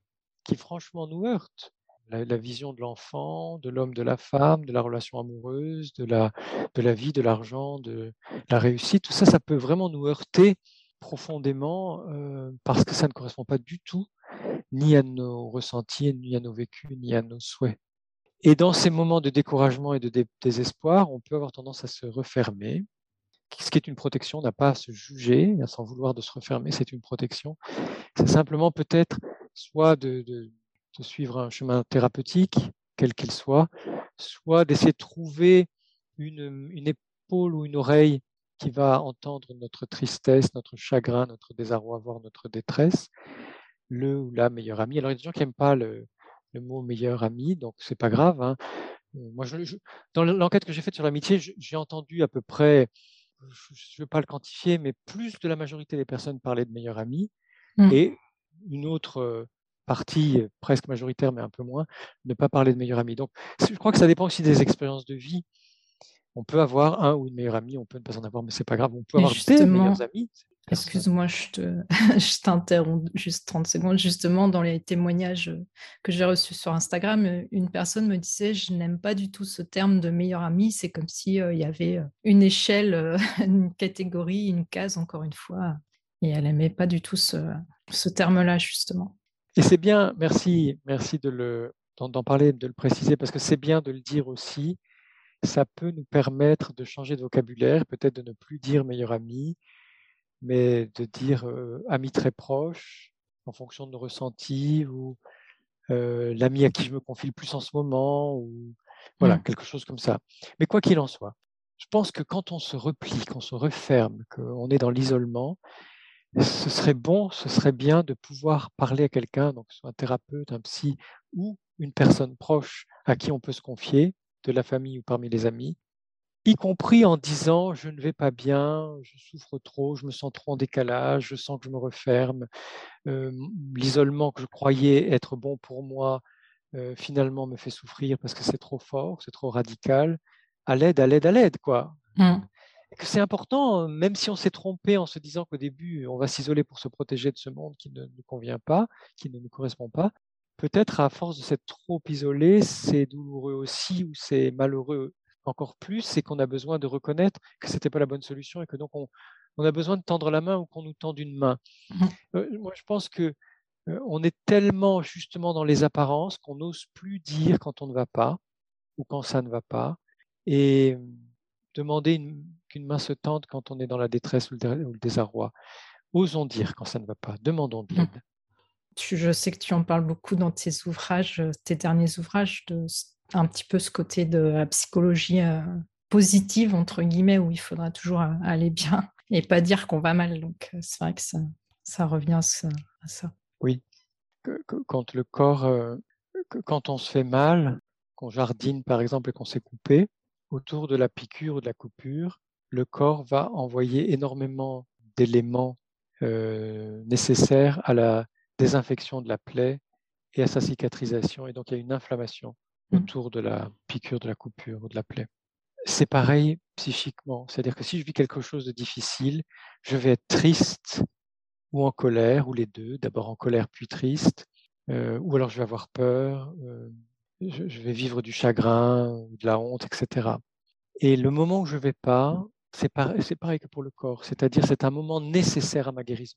qui franchement nous heurtent. La, vision de l'enfant, de l'homme, de la femme, de la relation amoureuse, de la, de la vie, de l'argent, de la réussite, tout ça, ça peut vraiment nous heurter profondément euh, parce que ça ne correspond pas du tout ni à nos ressentis, ni à nos vécus, ni à nos souhaits. Et dans ces moments de découragement et de désespoir, on peut avoir tendance à se refermer. Ce qui est une protection, n'a pas à se juger, sans vouloir de se refermer, c'est une protection. C'est simplement peut-être soit de, suivre un chemin thérapeutique, quel qu'il soit, soit d'essayer de trouver une, une épaule ou une oreille qui va entendre notre tristesse, notre chagrin, notre désarroi, voire notre détresse, le ou la meilleure amie. Alors, il y a des gens qui n'aiment pas le, mot meilleur ami, donc c'est pas grave. Hein. Moi, je, dans l'enquête que j'ai faite sur l'amitié, j'ai entendu à peu près, je ne veux pas le quantifier, mais plus de la majorité des personnes parler de meilleur ami mmh. et une autre euh, partie euh, presque majoritaire, mais un peu moins, ne pas parler de meilleur ami. Donc, je crois que ça dépend aussi des expériences de vie. On peut avoir un ou une meilleure amie, on peut ne pas en avoir, mais c'est pas grave. On peut avoir des meilleurs amis. Excuse-moi, je, t'interromps juste 30 secondes. Justement, dans les témoignages que j'ai reçus sur Instagram, une personne me disait Je n'aime pas du tout ce terme de meilleur ami. C'est comme s'il euh, y avait euh, une échelle, euh, une catégorie, une case, encore une fois. Et elle n'aimait pas du tout ce, terme-là, justement. Et c'est bien, merci, merci de le, d'en parler, de le préciser, parce que c'est bien de le dire aussi. Ça peut nous permettre de changer de vocabulaire, peut-être de ne plus dire meilleur ami, mais de dire ami très proche, en fonction de nos ressentis, ou l'ami à qui je me confie le plus en ce moment, ou voilà, mmh. quelque chose comme ça. Mais quoi qu'il en soit, je pense que quand on se replie, qu'on se referme, qu'on est dans l'isolement, ce serait bon, ce serait bien de pouvoir parler à quelqu'un, donc soit un thérapeute, un psy ou une personne proche à qui on peut se confier, de la famille ou parmi les amis, y compris en disant je ne vais pas bien, je souffre trop, je me sens trop en décalage, je sens que je me referme, l'isolement que je croyais être bon pour moi finalement me fait souffrir parce que c'est trop fort, c'est trop radical. À l'aide, à l'aide, à l'aide, quoi. Mmh. C'est important, même si on s'est trompé en se disant qu'au début on va s'isoler pour se protéger de ce monde qui ne nous convient pas, qui ne nous correspond pas. Peut-être à force de s'être trop isolé, c'est douloureux aussi ou c'est malheureux encore plus, c'est qu'on a besoin de reconnaître que c'était pas la bonne solution et que donc on, a besoin de tendre la main ou qu'on nous tende une main. Mmh. Euh, moi, je pense que euh, on est tellement justement dans les apparences qu'on n'ose plus dire quand on ne va pas ou quand ça ne va pas et demander qu'une main se tende quand on est dans la détresse ou le, désarroi. Osons dire quand ça ne va pas, demandons de mmh. Je sais que tu en parles beaucoup dans tes ouvrages, tes derniers ouvrages, un petit peu ce côté de la psychologie euh, positive, entre guillemets, où il faudra toujours euh, aller bien et pas dire qu'on va mal. Donc, euh, c'est vrai que ça, revient à ça. Oui. Quand le corps, quand on se fait mal, qu'on jardine par exemple et qu'on s'est coupé, autour de la piqûre ou de la coupure, le corps va envoyer énormément d'éléments nécessaires à la désinfection de la plaie et à sa cicatrisation. Et donc, il y a une inflammation. Mmh. autour de la piqûre, de la coupure ou de la plaie. C'est pareil psychiquement, c'est-à-dire que si je vis quelque chose de difficile, je vais être triste ou en colère, ou les deux, d'abord en colère puis triste, euh, ou alors je vais avoir peur, euh, je, vais vivre du chagrin, de la honte, etc. Et le moment où je ne vais pas, c'est pareil, pareil que pour le corps, c'est-à-dire c'est un moment nécessaire à ma guérison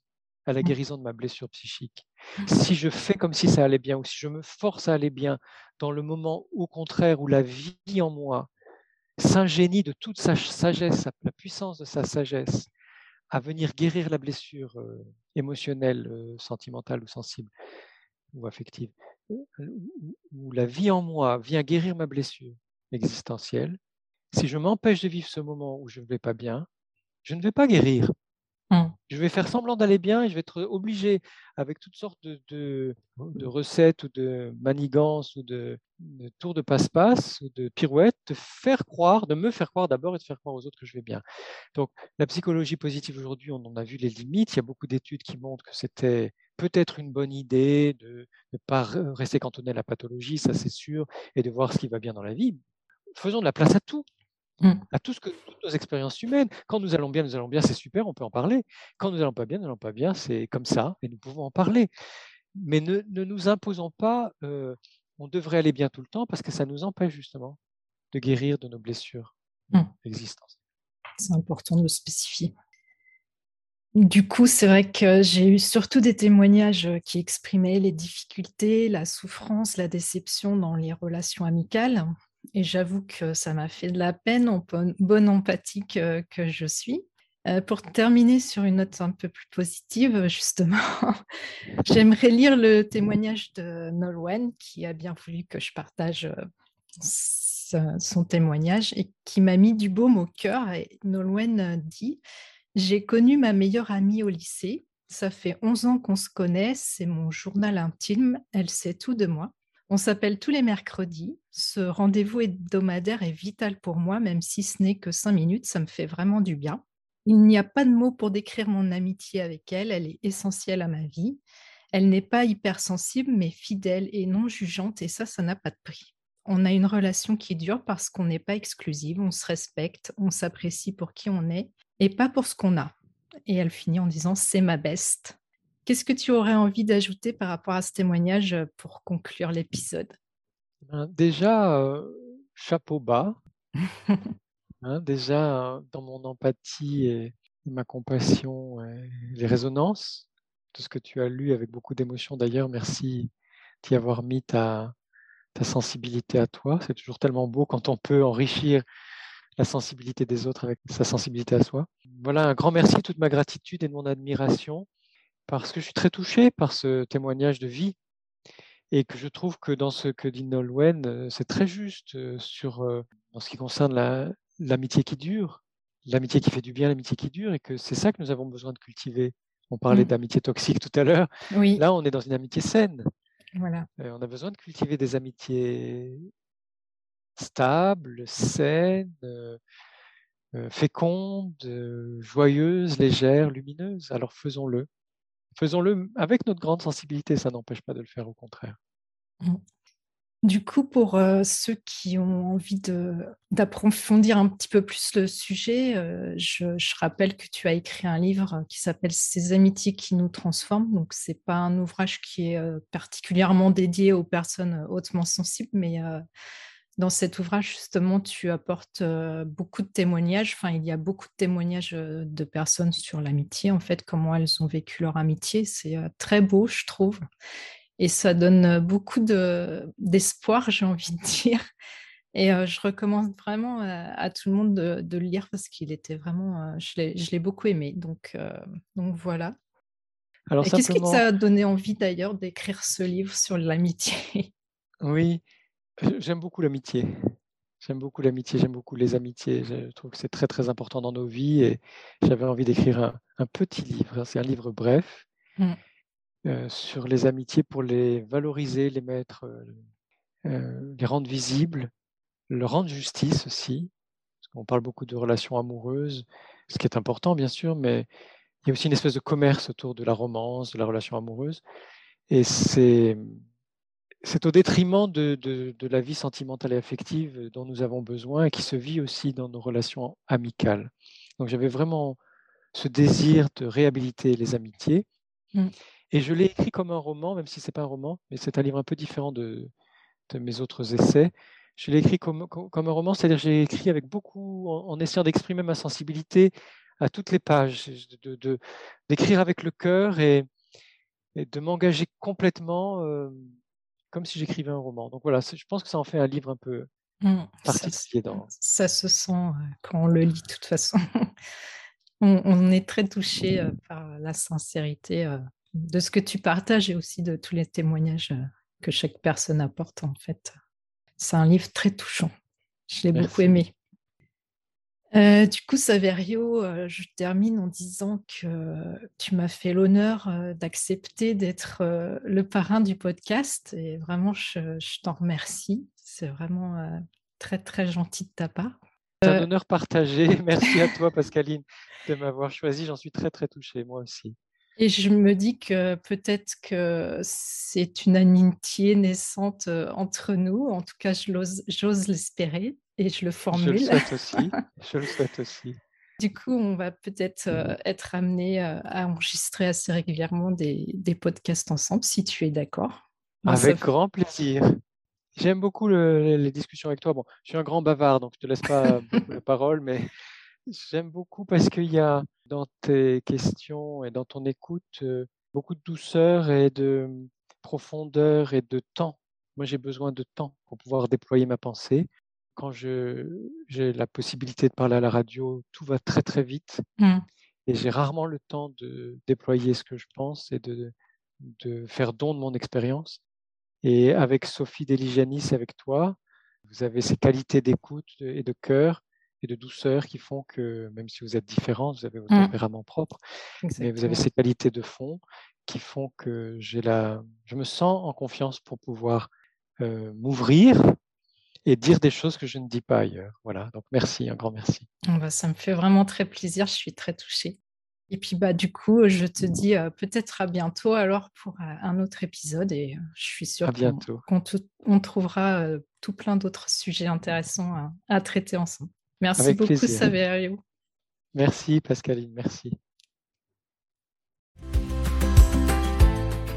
à la guérison de ma blessure psychique. Si je fais comme si ça allait bien ou si je me force à aller bien dans le moment au contraire où la vie en moi s'ingénie de toute sa sagesse, la puissance de sa sagesse, à venir guérir la blessure euh, émotionnelle, euh, sentimentale ou sensible ou affective, où la vie en moi vient guérir ma blessure existentielle, si je m'empêche de vivre ce moment où je ne vais pas bien, je ne vais pas guérir. Je vais faire semblant d'aller bien et je vais être obligé, avec toutes sortes de, recettes ou de manigances ou de, tours de passe-passe ou de pirouettes, de faire croire, de me faire croire d'abord et de faire croire aux autres que je vais bien. Donc, la psychologie positive aujourd'hui, on en a vu les limites. Il y a beaucoup d'études qui montrent que c'était peut-être une bonne idée de ne pas rester cantonné à la pathologie, ça c'est sûr, et de voir ce qui va bien dans la vie. Faisons de la place à tout. Mmh. à tout ce que toutes nos expériences humaines. Quand nous allons bien, nous allons bien, c'est super, on peut en parler. Quand nous allons pas bien, nous allons pas bien, c'est comme ça, et nous pouvons en parler. Mais ne, nous imposons pas, euh, on devrait aller bien tout le temps, parce que ça nous empêche justement de guérir de nos blessures mmh. d'existence. C'est important de spécifier. Du coup, c'est vrai que j'ai eu surtout des témoignages qui exprimaient les difficultés, la souffrance, la déception dans les relations amicales. Et j'avoue que ça m'a fait de la peine bonne empathie que, je suis. Euh, pour terminer sur une note un peu plus positive, justement, j'aimerais lire le témoignage de Nolwenn qui a bien voulu que je partage euh, son témoignage et qui m'a mis du baume au cœur. Et Nolwenn dit J'ai connu ma meilleure amie au lycée. Ça fait 11 ans qu'on se connaît. C'est mon journal intime. Elle sait tout de moi. On s'appelle tous les mercredis. Ce rendez-vous hebdomadaire est vital pour moi, même si ce n'est que cinq minutes, ça me fait vraiment du bien. Il n'y a pas de mots pour décrire mon amitié avec elle, elle est essentielle à ma vie. Elle n'est pas hypersensible, mais fidèle et non jugeante, et ça, ça n'a pas de prix. On a une relation qui dure parce qu'on n'est pas exclusive, on se respecte, on s'apprécie pour qui on est et pas pour ce qu'on a. Et elle finit en disant c'est ma best. Qu'est-ce que tu aurais envie d'ajouter par rapport à ce témoignage euh, pour conclure l'épisode? Ben, Déjà, euh, chapeau bas. Hein, déjà, dans mon empathie et ma compassion et les résonances, tout ce que tu as lu avec beaucoup d'émotion d'ailleurs, merci d'y avoir mis ta, ta sensibilité à toi. C'est toujours tellement beau quand on peut enrichir la sensibilité des autres avec sa sensibilité à soi. Voilà, un grand merci, toute ma gratitude et mon admiration, parce que je suis très touché par ce témoignage de vie et que je trouve que dans ce que dit Nolwenn, euh, c'est très juste euh, sur, euh, en ce qui concerne l'amitié qui dure, l'amitié qui fait du bien, l'amitié qui dure, et que c'est ça que nous avons besoin de cultiver. On parlait mmh. d'amitié toxique tout à l'heure. Oui. Là, on est dans une amitié saine. Voilà. on a besoin de cultiver des amitiés stables, saines, fécondes, joyeuses, légères, lumineuses. Alors faisons-le. Faisons-le avec notre grande sensibilité, ça n'empêche pas de le faire, au contraire. Mmh. Du coup, pour euh, ceux qui ont envie d'approfondir un petit peu plus le sujet, euh, je, rappelle que tu as écrit un livre qui s'appelle Ces amitiés qui nous transforment. Donc, ce n'est pas un ouvrage qui est euh, particulièrement dédié aux personnes hautement sensibles, mais dans cet ouvrage, justement, tu apportes beaucoup de témoignages. Enfin, il y a beaucoup de témoignages de personnes sur l'amitié, en fait, comment elles ont vécu leur amitié. C'est très beau, je trouve. Et ça donne beaucoup d'espoir, j'ai envie de dire. Et je recommande vraiment à, tout le monde de, le lire parce qu'il était vraiment, je l'ai beaucoup aimé. Donc, donc voilà. Alors, Qu'est-ce qui t'a donné envie d'ailleurs d'écrire ce livre sur l'amitié? Oui, J'aime beaucoup l'amitié. J'aime beaucoup l'amitié, j'aime beaucoup les amitiés. Je trouve que c'est très très important dans nos vies et j'avais envie d'écrire un, petit livre. C'est un livre bref mmh. euh, sur les amitiés pour les valoriser, les mettre, euh, euh, les rendre visibles, leur rendre justice aussi. Parce qu'on parle beaucoup de relations amoureuses, ce qui est important bien sûr, mais il y a aussi une espèce de commerce autour de la romance, de la relation amoureuse. Et c'est c'est au détriment de, la vie sentimentale et affective dont nous avons besoin et qui se vit aussi dans nos relations amicales. Donc j'avais vraiment ce désir de réhabiliter les amitiés. Mmh. Et je l'ai écrit comme un roman, même si ce n'est pas un roman, mais c'est un livre un peu différent de, mes autres essais. Je l'ai écrit comme, comme, un roman, c'est-à-dire j'ai écrit avec beaucoup, en, essayant d'exprimer ma sensibilité à toutes les pages, d'écrire de, avec le cœur et, de m'engager complètement. Euh, comme si j'écrivais un roman. Donc voilà, je pense que ça en fait un livre un peu mmh, particulier. Ça, ça se sent euh, quand on le lit, de toute façon. on, est très touché euh, par la sincérité euh, de ce que tu partages et aussi de tous les témoignages que chaque personne apporte, en fait. C'est un livre très touchant. Je l'ai beaucoup aimé. Euh, du coup, Saverio, euh, je termine en disant que tu m'as fait l'honneur euh, d'accepter d'être le parrain du podcast et vraiment, je, t'en remercie. C'est vraiment très, très gentil de ta part. C'est un honneur partagé. Merci à toi, Pascaline, de m'avoir choisi. J'en suis très, très touchée, moi aussi. Et je me dis que peut-être que c'est une amitié naissante entre nous. En tout cas, j'ose l'espérer et je le formule. Je le souhaite aussi. je le souhaite aussi. Du coup, on va peut-être euh, être amené euh, à enregistrer assez régulièrement des, des, podcasts ensemble, si tu es d'accord. Avec grand plaisir. J'aime beaucoup les discussions avec toi. Bon, je suis un grand bavard, donc je ne te laisse pas la parole, mais j'aime beaucoup parce qu'il y a dans tes questions et dans ton écoute euh, beaucoup de douceur et de profondeur et de temps. Moi, j'ai besoin de temps pour pouvoir déployer ma pensée quand j'ai la possibilité de parler à la radio, tout va très très vite. Mmh. Et j'ai rarement le temps de déployer ce que je pense et de, de faire don de mon expérience. Et avec Sophie Deligianis, avec toi, vous avez ces qualités d'écoute et de cœur et de douceur qui font que, même si vous êtes différents, vous avez votre mmh. tempérament propre, mais vous avez ces qualités de fond qui font que j'ai la, je me sens en confiance pour pouvoir euh, m'ouvrir et dire des choses que je ne dis pas ailleurs. Voilà, donc merci, un grand merci. Ah bah, ça me fait vraiment très plaisir, je suis très touchée. Et puis bah du coup, je te dis euh, peut-être à bientôt alors pour euh, un autre épisode et euh, je suis sûre qu'on on trouvera tout plein d'autres sujets intéressants à, traiter ensemble. Merci beaucoup Saverio. Merci Pascaline, merci.